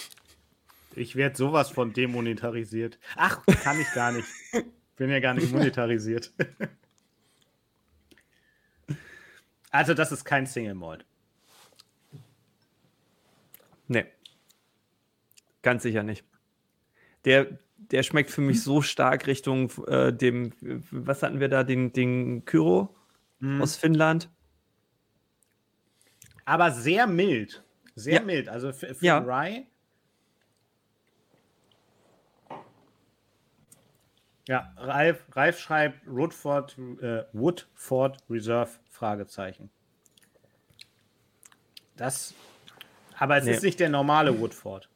Ich werde sowas von demonetarisiert. Ach, kann ich gar nicht. <laughs> Bin ja gar nicht monetarisiert. <laughs> Also, das ist kein Single Malt. Nee. Ganz sicher nicht. Der, der schmeckt für mich so stark Richtung äh, dem, was hatten wir da, den, den Kyro aus Finnland. Aber sehr mild. Sehr Ja. mild. Also für, für Ja. Rye. Ja, Ralf, Ralf schreibt Woodford, äh, Woodford Reserve? Fragezeichen. Das. Aber es Nee. ist nicht der normale Woodford.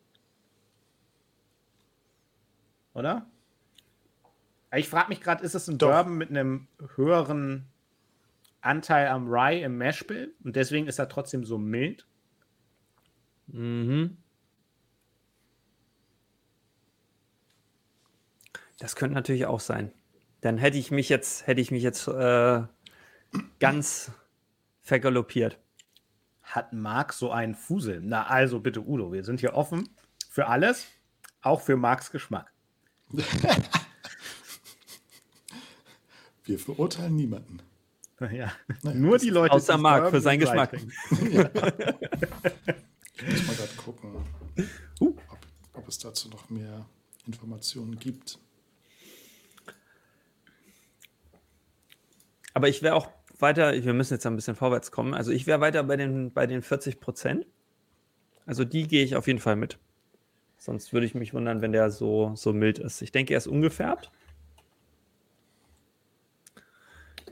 Oder? Ich frage mich gerade, ist es ein Doch. Bourbon mit einem höheren Anteil am Rye im Mashbill und deswegen ist er trotzdem so mild? Mhm. Das könnte natürlich auch sein. Dann hätte ich mich jetzt, hätte ich mich jetzt äh, ganz vergaloppiert. Hat Marc so einen Fusel? Na also bitte, Udo, wir sind hier offen für alles, auch für Marcs Geschmack. <laughs> Wir verurteilen niemanden. Ja. Naja, Nur die Leute, Außer Marc für seinen Geschmack. <laughs> Ich muss mal gerade gucken, Uh. ob, ob es dazu noch mehr Informationen gibt. Aber ich wäre auch weiter, wir müssen jetzt ein bisschen vorwärts kommen. Also ich wäre weiter bei den, bei den 40 Prozent. Also die gehe ich auf jeden Fall mit. Sonst würde ich mich wundern, wenn der so, so mild ist. Ich denke, er ist ungefärbt.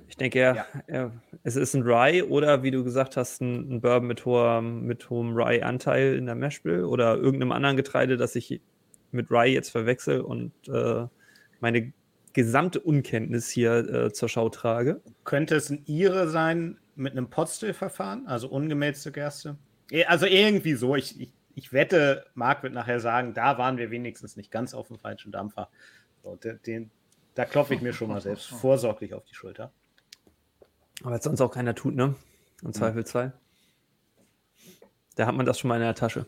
Ich denke, er, Ja. er, es ist ein Rye oder wie du gesagt hast, ein, ein Bourbon mit, hohem, mit hohem Rye-Anteil in der Mashbill oder irgendeinem anderen Getreide, das ich mit Rye jetzt verwechsel und äh, meine gesamte Unkenntnis hier äh, zur Schau trage. Könnte es ein Ire sein mit einem Potstill-Verfahren, also ungemälzte Gerste? Eh, Also irgendwie so. Ich, ich, ich wette, Marc wird nachher sagen, da waren wir wenigstens nicht ganz auf dem falschen Dampfer. So, den, den, da klopfe ich mir schon mal selbst <laughs> vorsorglich auf die Schulter. Aber es sonst auch keiner tut, ne? Im Zweifelsfall. Da hat man das schon mal in der Tasche.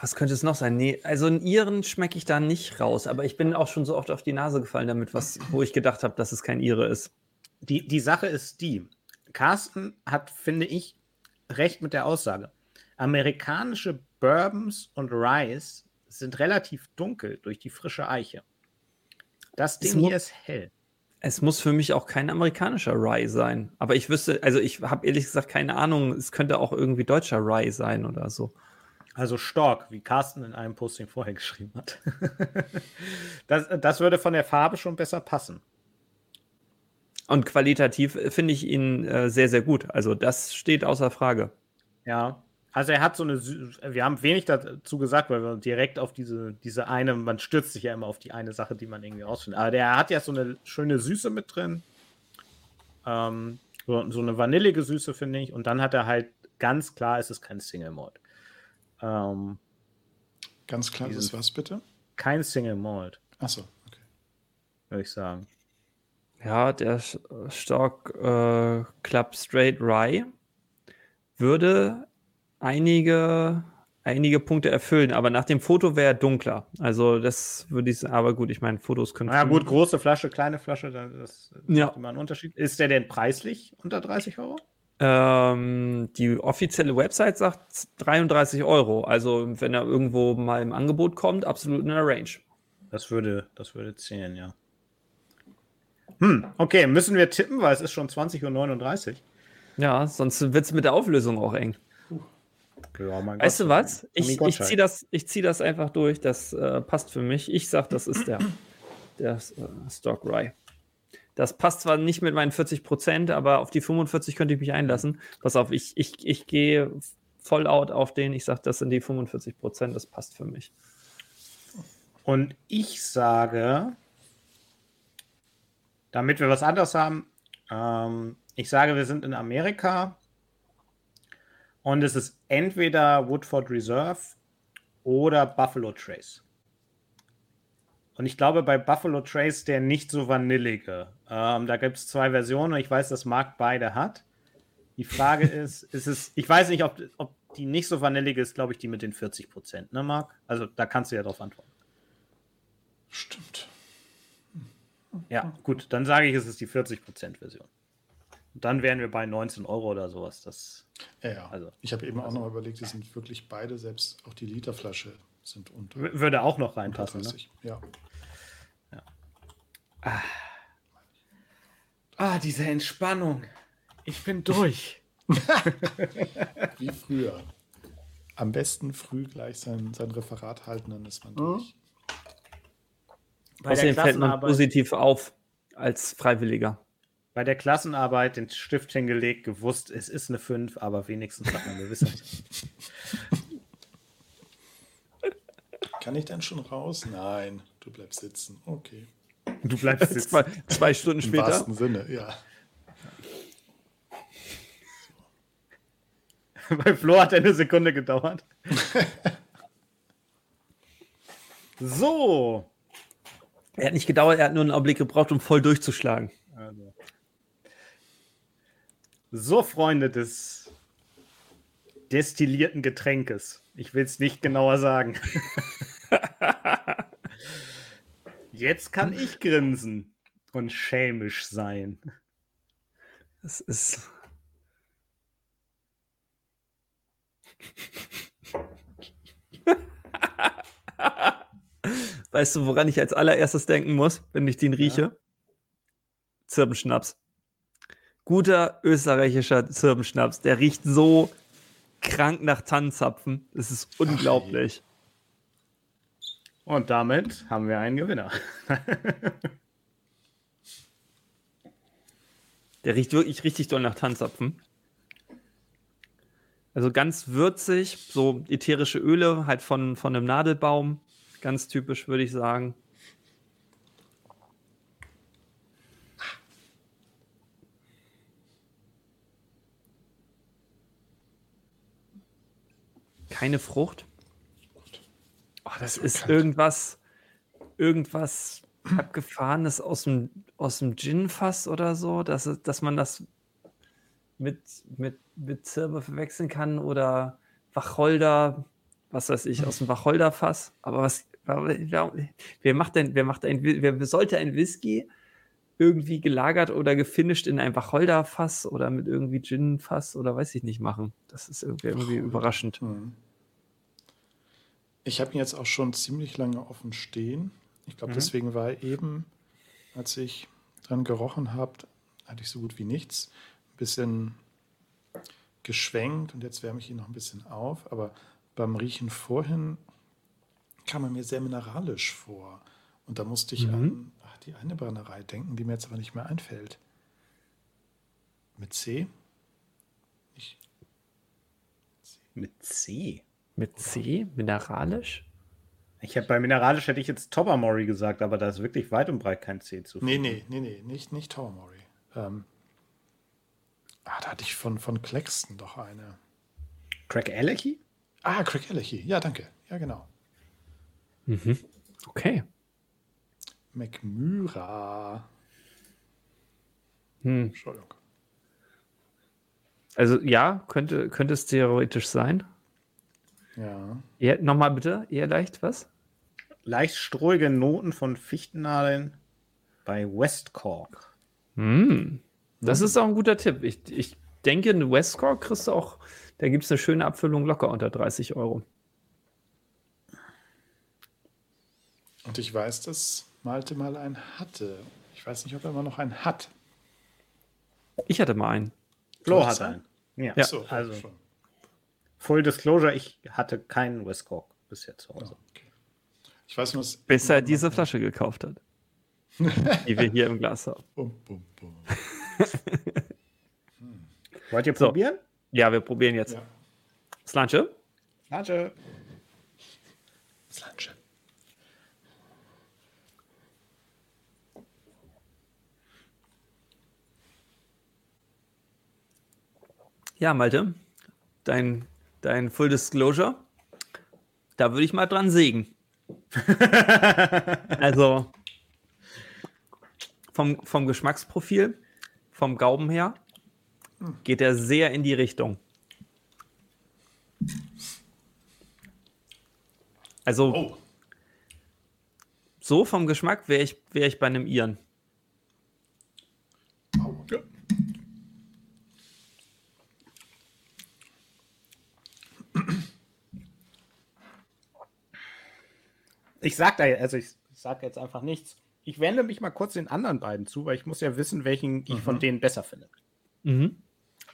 Was könnte es noch sein? Nee, also einen Iren schmecke ich da nicht raus, aber ich bin auch schon so oft auf die Nase gefallen damit, was, wo ich gedacht habe, dass es kein Ire ist. Die, die Sache ist die, Carsten hat, finde ich, recht mit der Aussage. Amerikanische Bourbons und Ryes sind relativ dunkel durch die frische Eiche. Das Ding hier ist hell. Es muss für mich auch kein amerikanischer Rye sein. Aber ich wüsste, also ich habe ehrlich gesagt keine Ahnung, es könnte auch irgendwie deutscher Rye sein oder so. Also Stork, wie Carsten in einem Posting vorher geschrieben hat. <laughs> das, das würde von der Farbe schon besser passen. Und qualitativ finde ich ihn äh, sehr, sehr gut. Also das steht außer Frage. Ja. Also er hat so eine, wir haben wenig dazu gesagt, weil wir direkt auf diese, diese eine, man stürzt sich ja immer auf die eine Sache, die man irgendwie rausfindet. Aber der hat ja so eine schöne Süße mit drin. Ähm, so, so eine vanillige Süße, finde ich. Und dann hat er halt ganz klar, es ist kein Single Malt. Ähm, Ganz klar, das was bitte? kein Single Malt, Achso, okay. würde ich sagen. Ja, der Stock äh, Club Straight Rye würde einige, einige Punkte erfüllen, aber nach dem Foto wäre er dunkler. Also das würde ich sagen, aber gut, ich meine, Fotos können. Ja, gut, große Flasche, kleine Flasche, da- das, das Ja. immer einen Unterschied. Ist der denn preislich unter 30 Euro? Ähm, die offizielle Website sagt 33 Euro. Also wenn er irgendwo mal im Angebot kommt, absolut in der Range. Das würde, das würde zählen, ja. Hm, okay, müssen wir tippen, weil es ist schon 20.39 Uhr. Ja, sonst wird es mit der Auflösung auch eng. Ja, Weißt du Gott. was? Tommy Ich, ich ziehe das, ich zieh das einfach durch. Das äh, passt für mich. Ich sag, das ist der, der äh, Stock Rye. Das passt zwar nicht mit meinen 40 Prozent, aber auf die 45 könnte ich mich einlassen. Pass auf, ich, ich, ich gehe voll out auf den. Ich sage, das sind die 45 Prozent. Das passt für mich. Und ich sage, damit wir was anderes haben, ähm, ich sage, wir sind in Amerika und es ist entweder Woodford Reserve oder Buffalo Trace. Und ich glaube, bei Buffalo Trace der nicht so vanillige. Ähm, da gibt es zwei Versionen und ich weiß, dass Marc beide hat. Die Frage <laughs> ist, ist es, ich weiß nicht, ob, ob die nicht so vanillige ist, glaube ich, die mit den 40 Prozent, ne, Marc? Also da kannst du ja drauf antworten. Stimmt. Ja, gut, dann sage ich, es ist die 40 Prozent Version. Und dann wären wir bei 19 Euro oder sowas. Das, Ja, ja. Also- ich habe eben auch also- noch überlegt, die sind wirklich beide, selbst auch die Literflasche sind unter w- würde auch noch reinpassen. Ne? 30. Ja. Ah, diese Entspannung. Ich bin durch. <laughs> Wie früher. Am besten früh gleich sein, sein Referat halten, dann ist man Mhm. durch. Bei der, Außerdem fällt man Klassenarbeit, positiv auf als Freiwilliger. bei der Klassenarbeit den Stift hingelegt, gewusst, es ist eine 5, aber wenigstens hat man Gewissheit. <laughs> Kann ich dann schon raus? Nein, du bleibst sitzen. Okay. Du bleibst <laughs> sitzen. Zwei, zwei Stunden Im später. wahrsten Sinne, ja. <laughs> Bei Flo hat eine Sekunde gedauert. <laughs> so. Er hat nicht gedauert, er hat nur einen Augenblick gebraucht, um voll durchzuschlagen. Also. So, Freunde des destillierten Getränkes. Ich will es nicht genauer sagen. <laughs> Jetzt kann ich grinsen und schämisch sein. Das ist. <laughs> weißt du, woran ich als allererstes denken muss, wenn ich den rieche? Zirbenschnaps. Guter österreichischer Zirbenschnaps. Der riecht so krank nach Tannenzapfen. Das ist unglaublich. Und damit haben wir einen Gewinner. <laughs> Der riecht wirklich richtig doll nach Tannenzapfen. Also ganz würzig, so ätherische Öle, halt von, von einem Nadelbaum. Ganz typisch, würde ich sagen. Keine Frucht. Das ist irgendwas, irgendwas abgefahrenes aus dem, aus dem Gin-Fass oder so, dass, dass man das mit, mit, mit Zirbe verwechseln kann oder Wacholder, was weiß ich, aus dem Wacholderfass. Aber was, wer, wer macht denn, wer macht ein, wer sollte ein Whisky irgendwie gelagert oder gefinisht in ein Wacholderfass oder mit irgendwie Gin-Fass oder weiß ich nicht machen? Das ist irgendwie, irgendwie überraschend. Mhm. Ich habe ihn jetzt auch schon ziemlich lange offen stehen. Ich glaube, Mhm. deswegen war er eben, als ich dran gerochen habe, hatte ich so gut wie nichts. Ein bisschen geschwenkt und jetzt wärme ich ihn noch ein bisschen auf. Aber beim Riechen vorhin kam er mir sehr mineralisch vor. Und da musste ich Mhm. an ach, die eine Brennerei denken, die mir jetzt aber nicht mehr einfällt. Mit C? Ich, Mit C. Mit C? Mineralisch? Ich habe bei Mineralisch hätte ich jetzt Tobermory gesagt, aber da ist wirklich weit und breit kein C zu. Nee, nee, nee, nee, nicht, nicht Towermory. Ähm, ah, da hatte ich von, von Claxton doch eine. Craig Alecky? Ah, Craig Ellechy. Ja, danke. Ja, genau. Mhm. Okay. McMyra. Hm. Entschuldigung. Also ja, könnte, könnte es theoretisch sein. Ja. Eher, Nochmal bitte, eher leicht, was? Leicht strohige Noten von Fichtennadeln bei West Cork. Hm. Das ist auch ein guter Tipp. Ich, ich denke, in Westcore kriegst du auch, da gibt es eine schöne Abfüllung locker unter 30 Euro. Und ich weiß, dass Malte mal einen hatte. Ich weiß nicht, ob er immer noch einen hat. Ich hatte mal einen. Flo hat einen. Ja, Ja. So, also schon. Full Disclosure, ich hatte keinen West Cork bisher zu Hause. okay. Ich weiß nur, Bis er diese Flasche gekauft hat. <laughs> die wir hier im Glas haben. Bum, bum, bum. <laughs> Wollt ihr So. probieren? Ja, wir probieren jetzt. Ja. Slanche? Warte. Slanche. Ja, Malte, dein, dein Full Disclosure. Da würde ich mal dran sägen. <laughs> Also vom, vom Geschmacksprofil, vom Gaumen her, geht er sehr in die Richtung. Also Oh, so vom Geschmack wäre ich, wär ich bei einem Iren. Ich sag da, also ich sag jetzt einfach nichts. Ich wende mich mal kurz den anderen beiden zu, weil ich muss ja wissen, welchen ich von denen besser finde.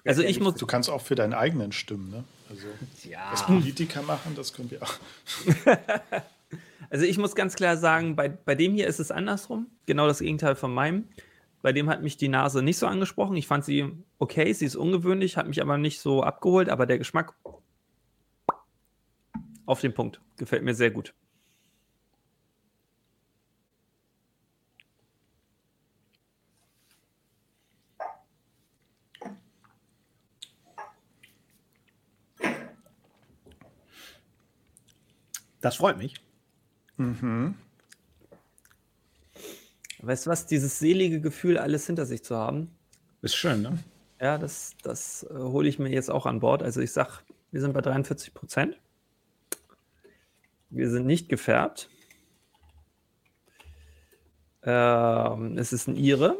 Also ja ich muss, Du kannst auch für deinen eigenen stimmen, ne? Also, Ja. was Politiker machen, das können wir auch. <laughs> also ich muss ganz klar sagen, bei, bei dem hier ist es andersrum. Genau das Gegenteil von meinem. Bei dem hat mich die Nase nicht so angesprochen. Ich fand sie okay, sie ist ungewöhnlich, hat mich aber nicht so abgeholt, aber der Geschmack auf den Punkt. Gefällt mir sehr gut. Das freut mich. Weißt du was, dieses selige Gefühl, alles hinter sich zu haben, Ist schön, ne? ja, das, das äh, hole ich mir jetzt auch an Bord. Also ich sag, wir sind bei 43 Prozent. Wir sind nicht gefärbt. Ähm, es ist ein Ire.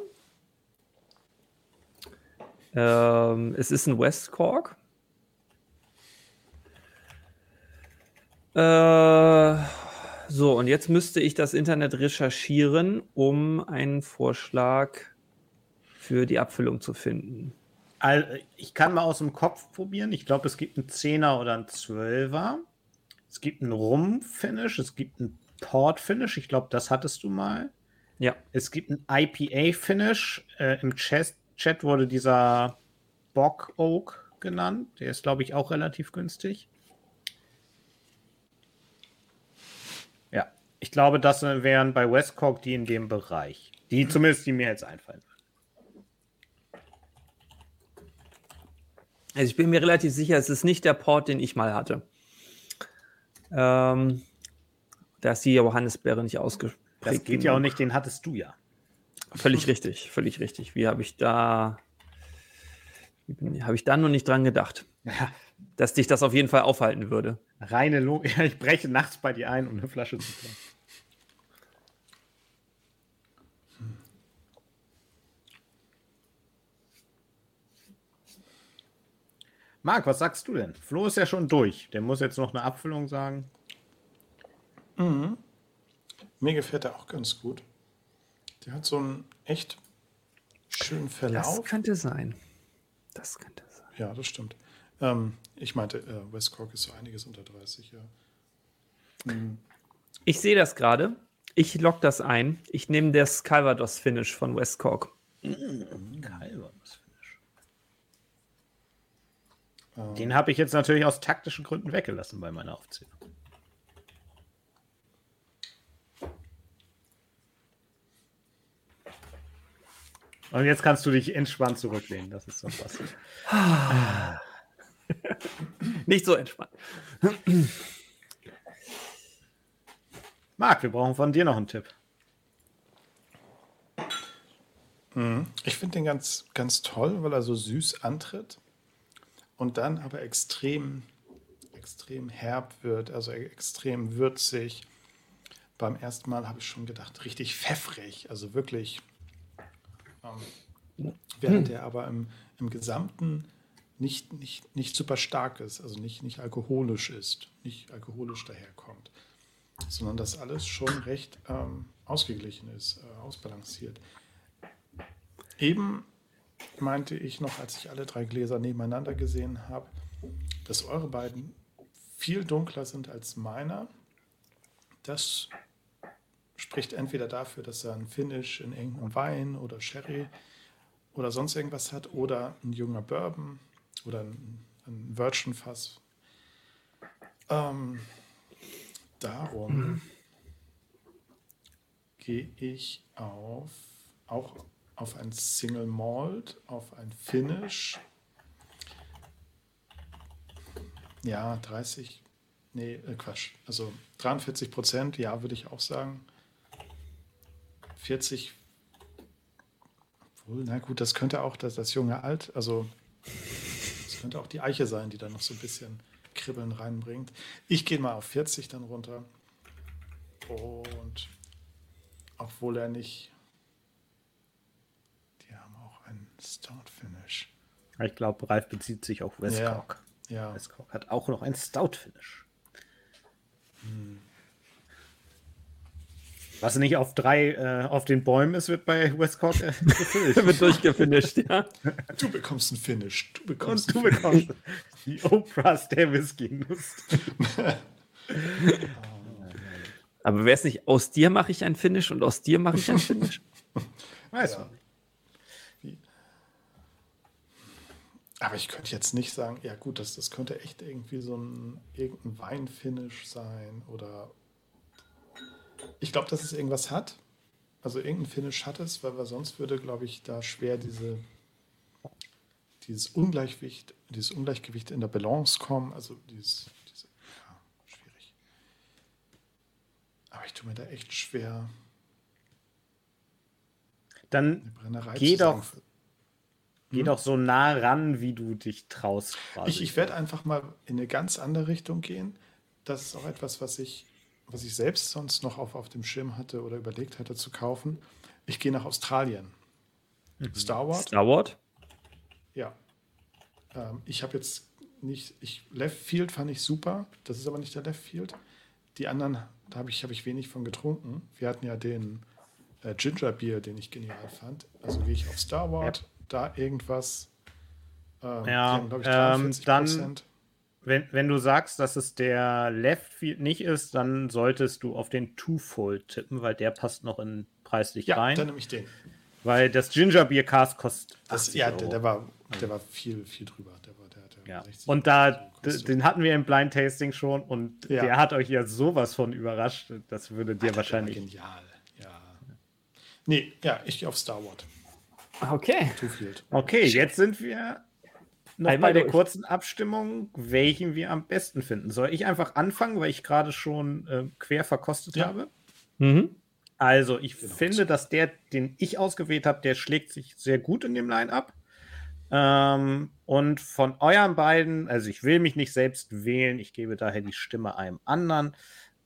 Ähm, es ist ein West Cork. Äh, so, und jetzt müsste ich das Internet recherchieren, um einen Vorschlag für die Abfüllung zu finden. All, ich kann mal aus dem Kopf probieren. Ich glaube, es gibt einen 10er oder einen 12er. Es gibt einen Rum-Finish, es gibt einen Port-Finish. Ich glaube, das hattest du mal. Ja. Es gibt einen IPA-Finish. Äh, Im Chat, Chat wurde dieser Bock Oak genannt. Der ist, glaube ich, auch relativ günstig. Ja, ich glaube, das wären bei Westcork die in dem Bereich. Die zumindest, die mir jetzt einfallen. Also ich bin mir relativ sicher, es ist nicht der Port, den ich mal hatte. Ähm, da ist die Johannisbeere nicht ausgeprägt. Das geht ja auch nicht, den hattest du ja. Völlig richtig, völlig richtig. Wie habe ich da, habe ich da noch nicht dran gedacht, Ja, <laughs> dass dich das auf jeden Fall aufhalten würde. reine Logik. <laughs> Ich breche nachts bei dir ein, um eine Flasche zu trinken. Marc, was sagst du denn? Flo ist ja schon durch. Der muss jetzt noch eine Abfüllung sagen. Mir gefällt er auch ganz gut. Der hat so einen echt schönen Das Verlauf. könnte sein. Das könnte sein. Ja, das stimmt. Ähm, ich meinte, äh, West Cork ist so einiges unter 30, ja. Ich sehe das gerade. Ich lock das ein. Ich nehme das Calvados Finish von West Cork. Calvados Finish. Den habe ich jetzt natürlich aus taktischen Gründen weggelassen bei meiner Aufzählung. Und jetzt kannst du dich entspannt zurücklehnen. Das ist so was. <laughs> Nicht so entspannt. Marc, wir brauchen von dir noch einen Tipp. Ich finde den ganz, ganz toll, weil er so süß antritt und dann aber extrem, extrem herb wird, also extrem würzig. Beim ersten Mal habe ich schon gedacht, richtig pfeffrig, also wirklich. Ähm, während er aber im, im Gesamten nicht, nicht, nicht super stark ist, also nicht, nicht alkoholisch ist, nicht alkoholisch daherkommt, sondern dass alles schon recht ähm, ausgeglichen ist, äh, ausbalanciert. Eben meinte ich noch, als ich alle drei Gläser nebeneinander gesehen habe, dass eure beiden viel dunkler sind als meiner. Das spricht entweder dafür, dass er ein Finish in irgendeinem Wein oder Sherry oder sonst irgendwas hat oder ein junger Bourbon oder ein, ein Virgin-Fass. Ähm, darum gehe ich auf auch auf ein Single Malt, auf ein Finish. Ja, 30, nee, äh, Quatsch. Also 43 Prozent, ja, würde ich auch sagen. 40, obwohl, na gut, das könnte auch das, das junge Alt, also das könnte auch die Eiche sein, die da noch so ein bisschen Kribbeln reinbringt. Ich gehe mal auf 40 dann runter. Und obwohl er nicht. Die haben auch einen Stout-Finish. Ich glaube, Ralf bezieht sich auf Westcock. Ja. Westcock hat auch noch ein Stout-Finish. Was nicht auf drei äh, auf den Bäumen ist, wird bei Westcock äh. <laughs> Wird durchgefinisht, ja. Du bekommst einen Finish. Du bekommst Und du einen bekommst die Oprahs der Whisky-Nuss. Aber wäre es nicht, aus dir mache ich ein Finish und aus dir mache ich ein Finish? Weiß Ja. man nicht. Aber ich könnte jetzt nicht sagen, ja gut, das, das könnte echt irgendwie so ein irgendein Weinfinish sein oder ich glaube, dass es irgendwas hat. Also irgendein Finish hat es, weil, weil sonst würde, glaube ich, da schwer diese, dieses Ungleichgewicht, dieses Ungleichgewicht in der Balance kommen. Also dieses, diese, ja, schwierig. Aber ich tue mir da echt schwer, Dann eine Brennerei Geh zu sagen. doch- geh doch so nah ran, wie du dich traust. Quasi. Ich, ich werde einfach mal in eine ganz andere Richtung gehen. Das ist auch etwas, was ich, was ich selbst sonst noch auf, auf dem Schirm hatte oder überlegt hatte zu kaufen. Ich gehe nach Australien. Star Wars, Star Wars? ja. Ähm, ich habe jetzt nicht, ich, Left Field fand ich super. Das ist aber nicht der Left Field. Die anderen, da habe ich, hab ich wenig von getrunken. Wir hatten ja den äh, Ginger Beer, den ich genial fand. Also gehe ich auf Star Wars, da irgendwas. Ähm, Ja, haben, ich, ähm, 43%. dann- Wenn, wenn du sagst, dass es der Left Field nicht ist, dann solltest du auf den Twofold tippen, weil der passt noch in preislich ja, rein. dann nehme ich den. Weil das Ginger Beer Cast kostet. Das, 80 ja, der, der, war, der war viel, viel drüber. Der war, der, Ja. 60 Und da, den hatten wir im Blind Tasting schon und Ja. der hat euch ja sowas von überrascht. Das würde dir war wahrscheinlich. Genial, ja. Nee, ja, ich gehe auf Star Wars. Okay. Twofield. Okay, jetzt sind wir noch Einmal bei der durch. kurzen Abstimmung, welchen wir am besten finden. Soll ich einfach anfangen, weil ich gerade schon äh, quer verkostet Ja. habe? Mhm. Also, ich Genau. finde, dass der, den ich ausgewählt habe, der schlägt sich sehr gut in dem Line-Up. Ähm, und von euren beiden, also ich will mich nicht selbst wählen, ich gebe daher die Stimme einem anderen,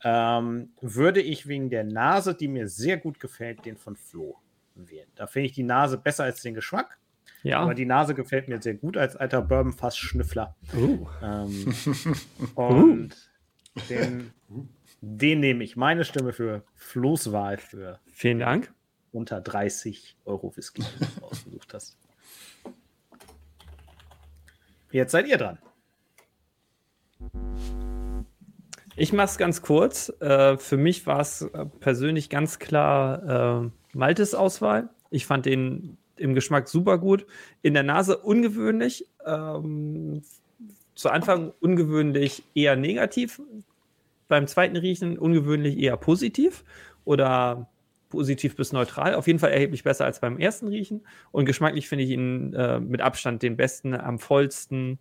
ähm, würde ich wegen der Nase, die mir sehr gut gefällt, den von Flo wählen. Da finde ich die Nase besser als den Geschmack. Ja. Aber die Nase gefällt mir sehr gut als alter Bourbon-Fass-Schnüffler. <laughs> Uh. Ähm, und den, den nehme ich. Meine Stimme für Flo's Wahl für Vielen Dank. unter 30 Euro Whisky, den du ausgesucht hast. Jetzt seid ihr dran. Ich mache es ganz kurz. Äh, für mich war es äh, persönlich ganz klar äh, Maltes Auswahl. Ich fand den im Geschmack super gut. In der Nase ungewöhnlich. Ähm, zu Anfang ungewöhnlich eher negativ. Beim zweiten Riechen ungewöhnlich eher positiv oder positiv bis neutral. Auf jeden Fall erheblich besser als beim ersten Riechen. Und geschmacklich finde ich ihn äh, mit Abstand den besten, am vollsten,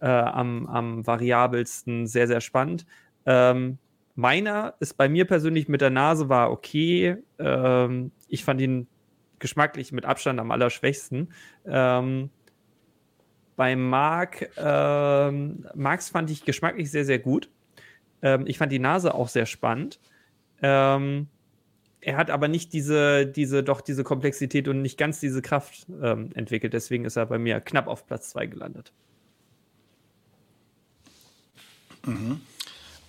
äh, am, am variabelsten, sehr, sehr spannend. Ähm, meiner ist bei mir persönlich mit der Nase war okay. Ähm, ich fand ihn geschmacklich mit Abstand am allerschwächsten. Ähm, bei Marc, ähm, Marx fand ich geschmacklich sehr, sehr gut. Ähm, ich fand die Nase auch sehr spannend. Ähm, er hat aber nicht diese, diese, doch diese Komplexität und nicht ganz diese Kraft ähm, entwickelt. Deswegen ist er bei mir knapp auf Platz 2 gelandet.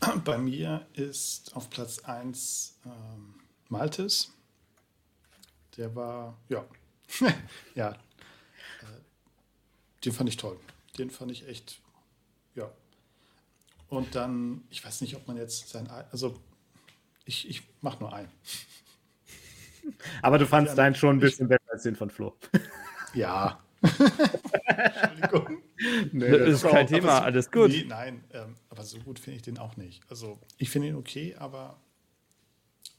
<clears throat> Bei mir ist auf Platz 1 ähm, Maltes. Der war, ja, <laughs> ja, äh, den fand ich toll. Den fand ich echt, ja. Und dann, ich weiß nicht, ob man jetzt sein, Ei- also ich, ich mache nur einen. Aber du fandst deinen schon ein ich- bisschen besser als den von Flo. Ja. Entschuldigung. <laughs> Nee, Das ist kein Aber Thema, so- alles gut. Nee, nein, ähm, aber so gut finde ich den auch nicht. Also ich finde ihn okay, aber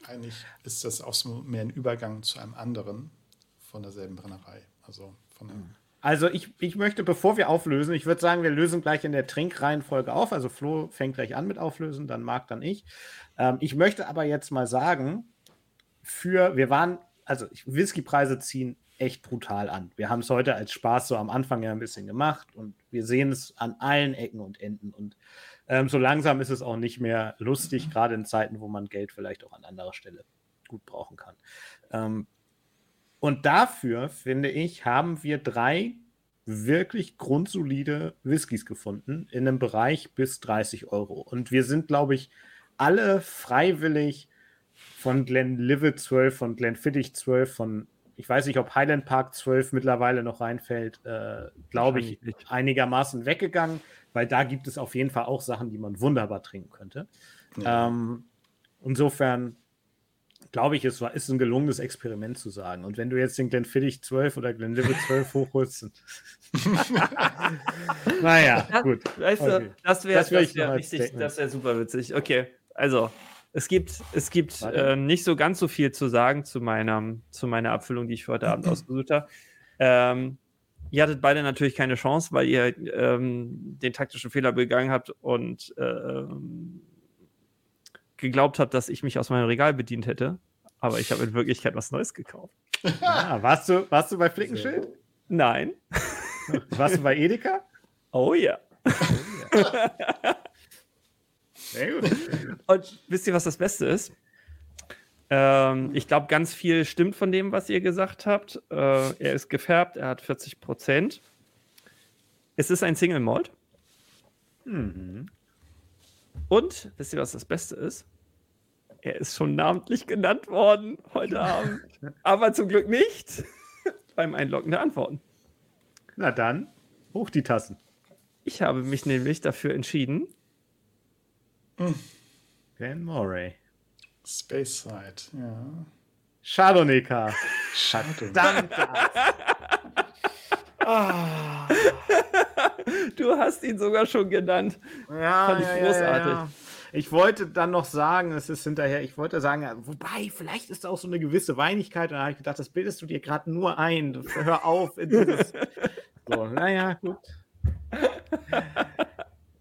eigentlich ist das auch so mehr ein Übergang zu einem anderen von derselben Brennerei. Also von der Also ich, ich möchte, bevor wir auflösen, ich würde sagen, wir lösen gleich in der Trinkreihenfolge auf. Also Flo fängt gleich an mit auflösen, dann Marc, dann ich. Ähm, ich möchte aber jetzt mal sagen, für, wir waren, also Whiskypreise ziehen echt brutal an. Wir haben es heute als Spaß so am Anfang ja ein bisschen gemacht und wir sehen es an allen Ecken und Enden. Und ähm, so langsam ist es auch nicht mehr lustig, gerade in Zeiten, wo man Geld vielleicht auch an anderer Stelle gut brauchen kann. Ähm, und dafür, finde ich, haben wir drei wirklich grundsolide Whiskys gefunden in einem Bereich bis 30 Euro. Und wir sind, glaube ich, alle freiwillig von Glenlivet 12, von Glenfiddich 12, von, ich weiß nicht, ob Highland Park 12 mittlerweile noch reinfällt, äh, glaube ich, einigermaßen weggegangen, weil da gibt es auf jeden Fall auch Sachen, die man wunderbar trinken könnte. Ja. Ähm, insofern glaube ich, es war, ist ein gelungenes Experiment zu sagen. Und wenn du jetzt den Glenfiddich 12 oder Glenlivet 12 <laughs> hochholst, <laughs> naja, das, gut. Weißt okay. du, das wäre das wär richtig, das wäre super witzig. Okay, also es gibt, es gibt äh, nicht so ganz so viel zu sagen zu meiner, zu meiner Abfüllung, die ich für heute Abend <clears throat> ausgesucht habe. Ähm, ihr hattet beide natürlich keine Chance, weil ihr ähm, den taktischen Fehler begangen habt und äh, geglaubt habe, dass ich mich aus meinem Regal bedient hätte. Aber ich habe in Wirklichkeit was Neues gekauft. <laughs> Ah, warst, du, warst du bei Flickenschild? Nein. Warst du bei Edeka? Oh ja. Oh ja. <laughs> <laughs> Und wisst ihr, was das Beste ist? Ähm, ich glaube, ganz viel stimmt von dem, was ihr gesagt habt. Äh, er ist gefärbt, er hat 40 Prozent. Es ist ein Single Malt. Mhm. Und wisst ihr, was das Beste ist? Er ist schon namentlich genannt worden heute Abend. <laughs> Aber zum Glück nicht <laughs> beim Einloggen der Antworten. Na dann, hoch die Tassen. Ich habe mich nämlich dafür entschieden. Ben Moray. Space Side, ja. Chardonnay. Chardonnay. <laughs> ah. Du hast ihn sogar schon genannt. Ja, Fand ich ja, großartig. Ja, ja. Ich wollte dann noch sagen, es ist hinterher, ich wollte sagen, wobei, vielleicht ist da auch so eine gewisse Weinigkeit. Und da habe ich gedacht, das bildest du dir gerade nur ein. Hör auf. In dieses <laughs> so, naja, gut.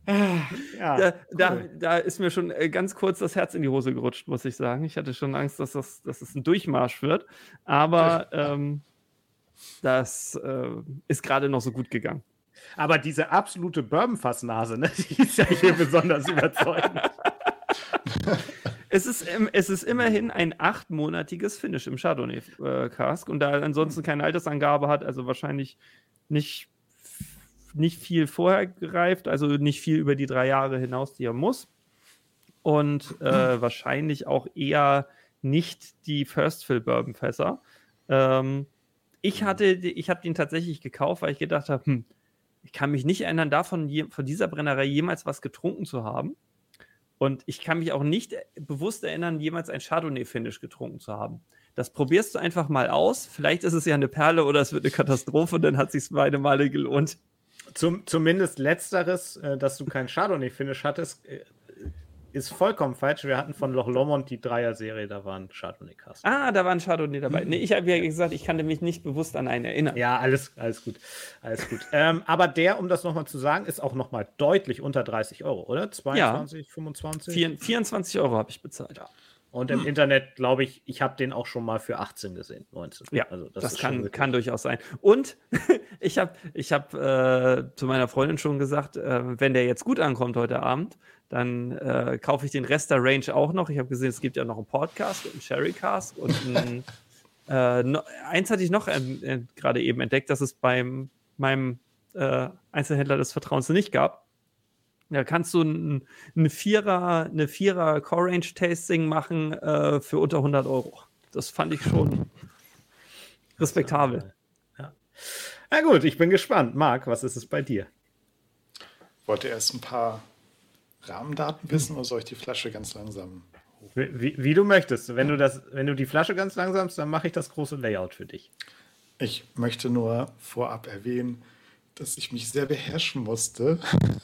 Ja, da, cool. da, da, ist mir schon äh, ganz kurz das Herz in die Hose gerutscht, muss ich sagen. Ich hatte schon Angst, dass das, dass das ein Durchmarsch wird. Aber ähm, das äh, ist gerade noch so gut gegangen. Aber diese absolute Bourbon-Fassnase, ne, <laughs> die ist ja hier besonders überzeugend. <laughs> Es ist, es ist immerhin ein achtmonatiges Finish im Chardonnay-Cask und da er ansonsten keine Altersangabe hat, also wahrscheinlich nicht, nicht viel vorher gereift, also nicht viel über die drei Jahre hinaus, die er muss. Und äh, wahrscheinlich auch eher nicht die First Fill Bourbon Fässer. Ähm, ich hatte, ich habe den tatsächlich gekauft, weil ich gedacht habe, hm, ich kann mich nicht erinnern, davon von dieser Brennerei jemals was getrunken zu haben. Und ich kann mich auch nicht bewusst erinnern, jemals ein Chardonnay-Finish getrunken zu haben. Das probierst du einfach mal aus. Vielleicht ist es ja eine Perle oder es wird eine Katastrophe und dann hat es sich beide Male gelohnt. Zum, zumindest letzteres, äh, dass du kein Chardonnay-Finish hattest, äh, ist vollkommen falsch. Wir hatten von Loch Lomond die Dreier-Serie, da waren Chardonnay-Casts. Ah, da waren Chardonnay dabei. Nee, ich habe ja gesagt, ich kannte mich nicht bewusst an einen erinnern. Ja, alles, alles gut. Alles gut. <laughs> ähm, aber der, um das nochmal zu sagen, ist auch nochmal deutlich unter 30 Euro, oder? 22, ja. 25? 24 Euro habe ich bezahlt. Ja. Und im Internet, glaube ich, ich habe den auch schon mal für 18 gesehen, 19. Ja, also das, das kann, kann durchaus sein. Und <laughs> ich habe ich hab, äh, zu meiner Freundin schon gesagt, äh, wenn der jetzt gut ankommt heute Abend, dann äh, kaufe ich den Rest der Range auch noch. Ich habe gesehen, es gibt ja noch einen Podcast und einen Sherry Cast und ein, äh, no, eins hatte ich noch äh, gerade eben entdeckt, dass es beim meinem äh, Einzelhändler des Vertrauens nicht gab. Da kannst du ein, eine Vierer, eine Vierer Core Range Tasting machen äh, für unter 100 Euro. Das fand ich schon <laughs> respektabel. Ja. Na gut, ich bin gespannt. Marc, was ist es bei dir? Wollte erst ein paar Rahmendaten wissen oder soll ich die Flasche ganz langsam wie, wie, wie, du möchtest. Wenn du, das, wenn du die Flasche ganz langsam, dann mache ich das große Layout für dich. Ich möchte nur vorab erwähnen, dass ich mich sehr beherrschen musste,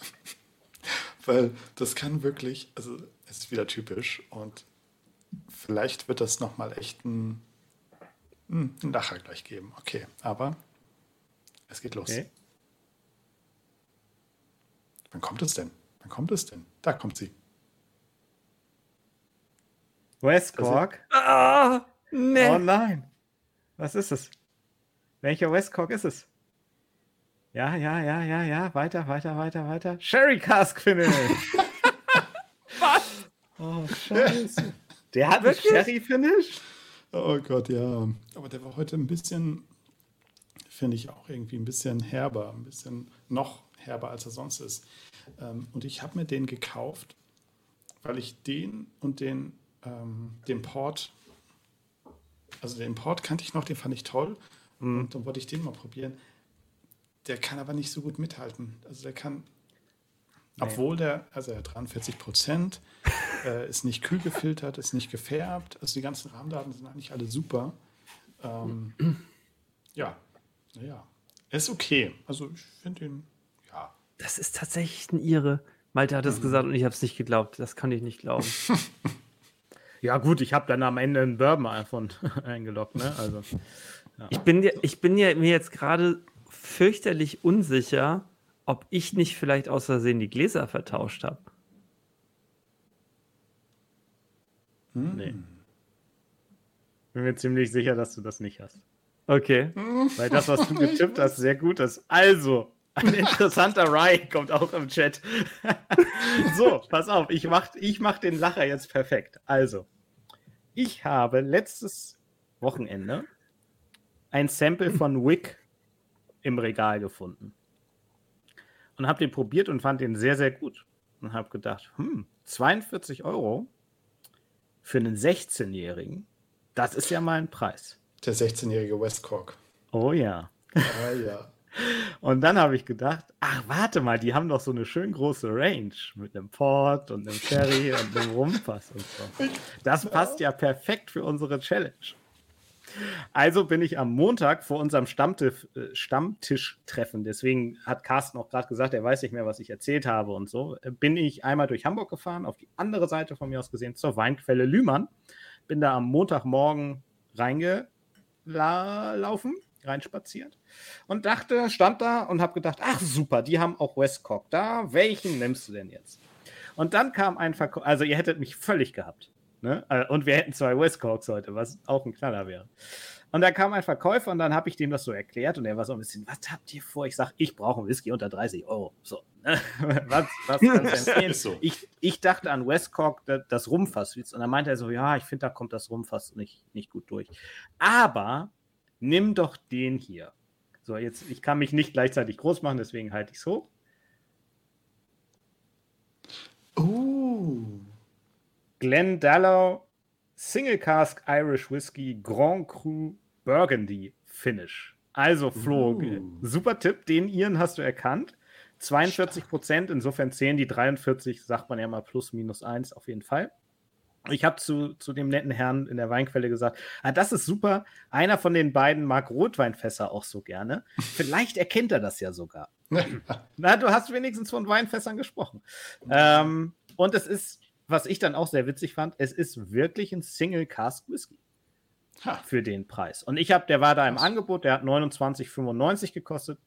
<laughs> <laughs> weil das kann wirklich, also es ist wieder typisch und vielleicht wird das nochmal echt ein, hm, ein Lacher gleich geben. Okay, aber Es geht los. Okay. Wann kommt es denn? Wann kommt es denn? Da kommt sie. West Cork. Ah, nee. Oh nein. Was ist es? Welcher West Cork ist es? Ja, ja, ja, ja, ja. Weiter, weiter, weiter, weiter. Sherry Cask Finish. <laughs> Was? Oh, scheiße. Der hat einen Wirklich? Sherry Finish? Oh Gott, ja. Aber der war heute ein bisschen, finde ich auch irgendwie ein bisschen herber, ein bisschen noch herber, als er sonst ist. Ähm, und ich habe mir den gekauft, weil ich den und den, ähm, den Port, also den Port kannte ich noch, den fand ich toll. Und dann wollte ich den mal probieren. Der kann aber nicht so gut mithalten. Also der kann, obwohl der, also er hat 43 Prozent, <laughs> äh, ist nicht kühl gefiltert, ist nicht gefärbt. Also die ganzen Rahmendaten sind eigentlich alle super. Ähm, <clears throat> ja, naja. Er ist okay. Also ich finde ihn, ja. Das ist tatsächlich ein Ire. Malte hat es gesagt und ich habe es nicht geglaubt. Das kann ich nicht glauben. <laughs> Ja, gut, ich habe dann am Ende einen Bourbon von <laughs> eingeloggt, ne? Also. Ich bin, ja, ich bin ja mir jetzt gerade fürchterlich unsicher, ob ich nicht vielleicht aus Versehen die Gläser vertauscht habe. Nee. Bin mir ziemlich sicher, dass du das nicht hast. Okay. Weil das, was du getippt hast, sehr gut ist. Also, ein interessanter Rye kommt auch im Chat. <laughs> so, pass auf, ich mach, ich mach den Lacher jetzt perfekt. Also, ich habe letztes Wochenende ein Sample von Wick im Regal gefunden. Und habe den probiert und fand den sehr, sehr gut. Und habe gedacht, hm, 42 Euro für einen 16-Jährigen, das ist ja mal ein Preis. Der 16-jährige West Cork. Oh ja. Ah ja. <laughs> Und dann habe ich gedacht, ach, warte mal, die haben doch so eine schön große Range mit einem Port und einem Sherry und einem Rumpass und so. Das passt ja perfekt für unsere Challenge. Also bin ich am Montag vor unserem Stammtisch, äh, Stammtischtreffen, deswegen hat Carsten auch gerade gesagt, er weiß nicht mehr, was ich erzählt habe und so, äh, bin ich einmal durch Hamburg gefahren, auf die andere Seite von mir aus gesehen, zur Weinquelle Lühmann. Bin da am Montagmorgen reingelaufen, reinspaziert und dachte, stand da und habe gedacht, ach super, die haben auch Westcock da, welchen nimmst du denn jetzt? Und dann kam ein Verkäufer, also ihr hättet mich völlig gehabt. Ne? Äh, Und wir hätten zwei Westcocks heute, was auch ein Knaller wäre. Und da kam ein Verkäufer und dann habe ich dem das so erklärt und er war so ein bisschen, was habt ihr vor? Ich sage, ich brauche einen Whisky unter 30 Euro. So, ne? <laughs> was, was <laughs> kannst du empfehlen? So. ich, ich dachte an Westcock, da- das Rumfass. Und dann meinte er so, ja, ich finde, da kommt das Rumfass nicht, nicht gut durch. Aber nimm doch den hier. So, jetzt, ich kann mich nicht gleichzeitig groß machen, deswegen halte ich es hoch. Uh. Glendalough Single Cask Irish Whiskey Grand Cru Burgundy Finish. Also, Flo, Uh. super Tipp. Den Iren hast du erkannt. 42 Prozent, insofern zählen die 43, sagt man ja mal plus minus eins auf jeden Fall. Ich habe zu, zu dem netten Herrn in der Weinquelle gesagt, ah, das ist super. Einer von den beiden mag Rotweinfässer auch so gerne. <laughs> Vielleicht erkennt er das ja sogar. <laughs> Na, du hast wenigstens von Weinfässern gesprochen. Ähm, und es ist, was ich dann auch sehr witzig fand, es ist wirklich ein Single Cask Whisky Ha. für den Preis. Und ich habe, der war da im. Angebot, der hat 29,95 gekostet.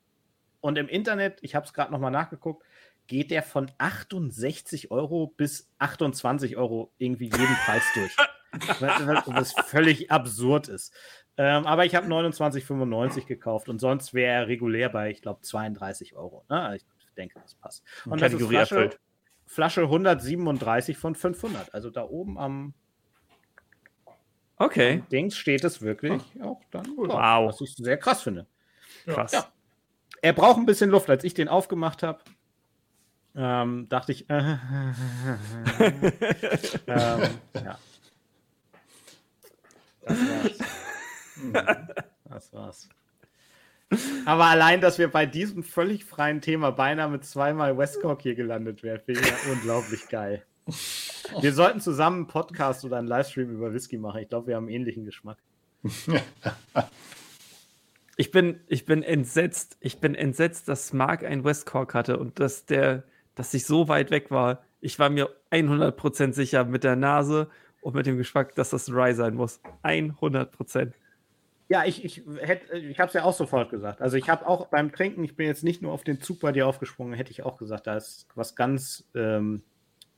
Und im Internet, ich habe es gerade nochmal nachgeguckt, geht der von 68 Euro bis 28 Euro irgendwie jeden Preis durch. <laughs> was, völlig absurd ist. Ähm, aber ich habe 29,95 gekauft und sonst wäre er regulär bei, ich glaube, 32 Euro. Ne? Ich denke, das passt. Und das Kategorie Flasche, erfüllt. Flasche 137 von 500. Also da oben am Okay, Dings steht es wirklich auch dann. Wow. Was ich sehr krass finde. krass. Ja. Er braucht ein bisschen Luft. Als ich den aufgemacht habe, ähm, dachte ich, äh, <laughs> ähm, ja. Das war's. Das war's. Aber allein, dass wir bei diesem völlig freien Thema beinahe mit zweimal Westcock hier gelandet wären, finde ich unglaublich geil. Wir sollten zusammen einen Podcast oder einen Livestream über Whisky machen. Ich glaube, wir haben einen ähnlichen Geschmack. Ich bin, ich bin entsetzt. Ich bin entsetzt, dass Mark ein West Cork hatte und dass der, dass ich so weit weg war. Ich war mir 100% sicher mit der Nase und mit dem Geschmack, dass das ein Rye sein muss. 100%. Ja, ich, ich, ich habe es ja auch sofort gesagt. Also ich habe auch beim Trinken, ich bin jetzt nicht nur auf den Zug bei dir aufgesprungen, hätte ich auch gesagt, da ist was ganz ähm,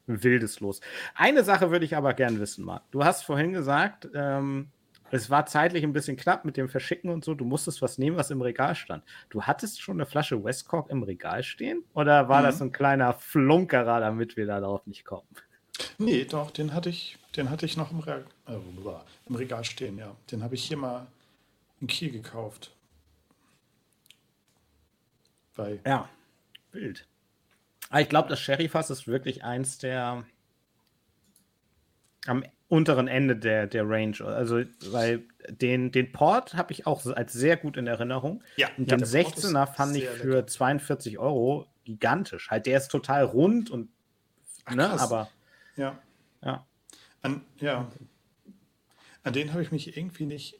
Wildes los. Eine Sache würde ich aber gern wissen, Marc. Du hast vorhin gesagt, ähm, es war zeitlich ein bisschen knapp mit dem Verschicken und so. Du musstest was nehmen, was im Regal stand. Du hattest schon eine Flasche Westcork im Regal stehen? Oder war Mhm. das ein kleiner Flunkerer, damit wir darauf nicht kommen? Nee, doch, den hatte ich, den hatte ich noch im, Re äh, im Regal stehen, ja. Den habe ich hier mal in Kiel gekauft. Bei, Ja, wild. Aber ich glaube, das Sherryfass ist wirklich eins der am unteren Ende der, der Range. Also, weil den, den Port habe ich auch als sehr gut in Erinnerung. ja, Und ja, den der Port ist 16er fand ich für lecker. 42 Euro gigantisch. Halt, der ist total rund und Ach, ne, krass. aber Ja, ja. an, ja. An den habe ich mich irgendwie nicht,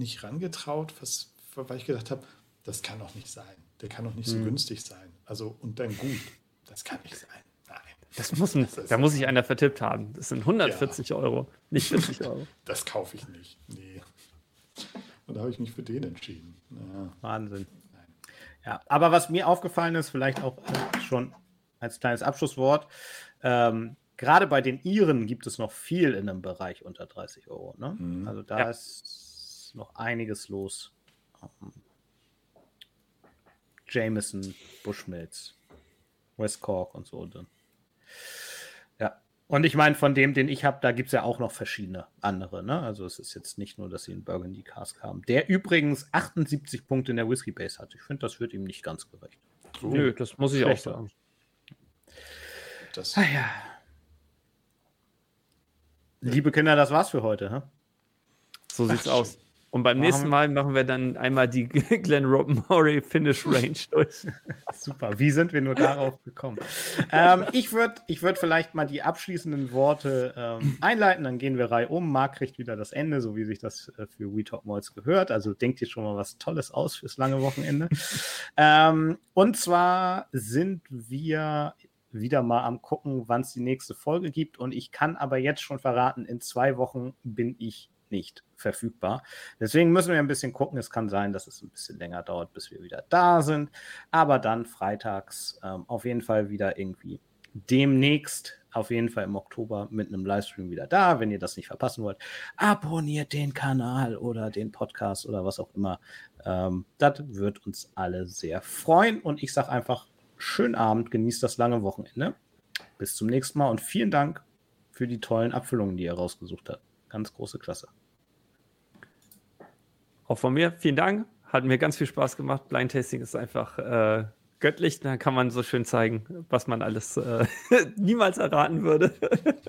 nicht rangetraut, was, weil ich gedacht habe, das kann doch nicht sein. Der kann doch nicht so Mhm. günstig sein. Also, und dann gut. Das kann nicht sein. Nein. Das muss, ein, Das da muss sich einer vertippt haben. Das sind 140 Euro, nicht 40 <laughs> Euro. Das kaufe ich nicht. Nee. Und da habe ich mich für den entschieden. Ja. Wahnsinn. Ja, aber was mir aufgefallen ist, vielleicht auch äh, schon als kleines Abschlusswort, ähm, gerade bei den Iren gibt es noch viel in einem Bereich unter 30 Euro. Ne? Mhm. Also da Ja. ist noch einiges los. Ähm, Jameson, Bushmills, West Cork und so. Dann. Ja. Und ich meine, von dem, den ich habe, da gibt es ja auch noch verschiedene andere. Ne? Also es ist jetzt nicht nur, dass sie einen Burgundy Cask haben. Der übrigens 78 Punkte in der Whisky Base hat. Ich finde, das wird ihm nicht ganz gerecht. Nö, das muss ich auch sagen. Das, Ah ja. Liebe Kinder, das war's für heute. Hä? So sieht's Ach, aus. Und beim Machen nächsten Mal machen wir dann einmal die <laughs> Glen Murray Finish Range <laughs> durch. Super. Wie sind wir nur darauf gekommen? ähm, ich würde ich würd vielleicht mal die abschließenden Worte ähm, einleiten, dann gehen wir reihum. Marc kriegt wieder das Ende, so wie sich das äh, für We Talk Malls gehört. Also denkt ihr schon mal was Tolles aus fürs lange Wochenende. <laughs> ähm, und zwar sind wir wieder mal am gucken, wann es die nächste Folge gibt. Und ich kann aber jetzt schon verraten, in zwei Wochen bin ich nicht verfügbar. Deswegen müssen wir ein bisschen gucken. Es kann sein, dass es ein bisschen länger dauert, bis wir wieder da sind. Aber dann freitags ähm, auf jeden Fall wieder irgendwie demnächst, auf jeden Fall im Oktober mit einem Livestream wieder da. Wenn ihr das nicht verpassen wollt, abonniert den Kanal oder den Podcast oder was auch immer. Ähm, das wird uns alle sehr freuen. Und ich sage einfach, schönen Abend, genießt das lange Wochenende. Bis zum nächsten Mal und vielen Dank für die tollen Abfüllungen, die ihr rausgesucht habt. Ganz große Klasse. Auch von mir, vielen Dank. Hat mir ganz viel Spaß gemacht. Blind Tasting ist einfach äh, göttlich. Da kann man so schön zeigen, was man alles äh, <laughs> niemals erraten würde,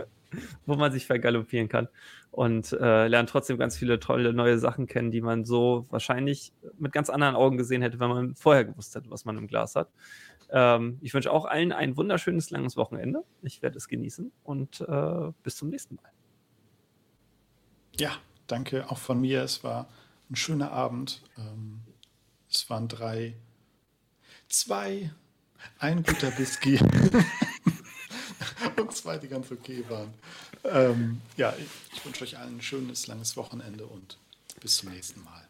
<laughs> wo man sich vergaloppieren kann. Und äh, lernt trotzdem ganz viele tolle neue Sachen kennen, die man so wahrscheinlich mit ganz anderen Augen gesehen hätte, wenn man vorher gewusst hätte, was man im Glas hat. Ähm, ich wünsche auch allen ein wunderschönes, langes Wochenende. Ich werde es genießen und äh, bis zum nächsten Mal. Ja, danke auch von mir. Es war ein schöner Abend. Ähm, es waren drei, zwei, ein guter Whisky <laughs> und zwei, die ganz okay waren. Ähm, ja, ich, ich wünsche euch allen ein schönes, langes Wochenende und bis zum nächsten Mal.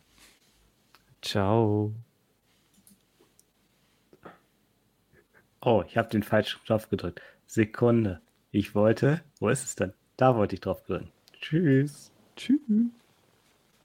Ciao. Oh, ich habe den falschen Knopf gedrückt. Sekunde. Ich wollte, wo ist es denn? Da wollte ich drauf drücken. Tschüss. Tschüss.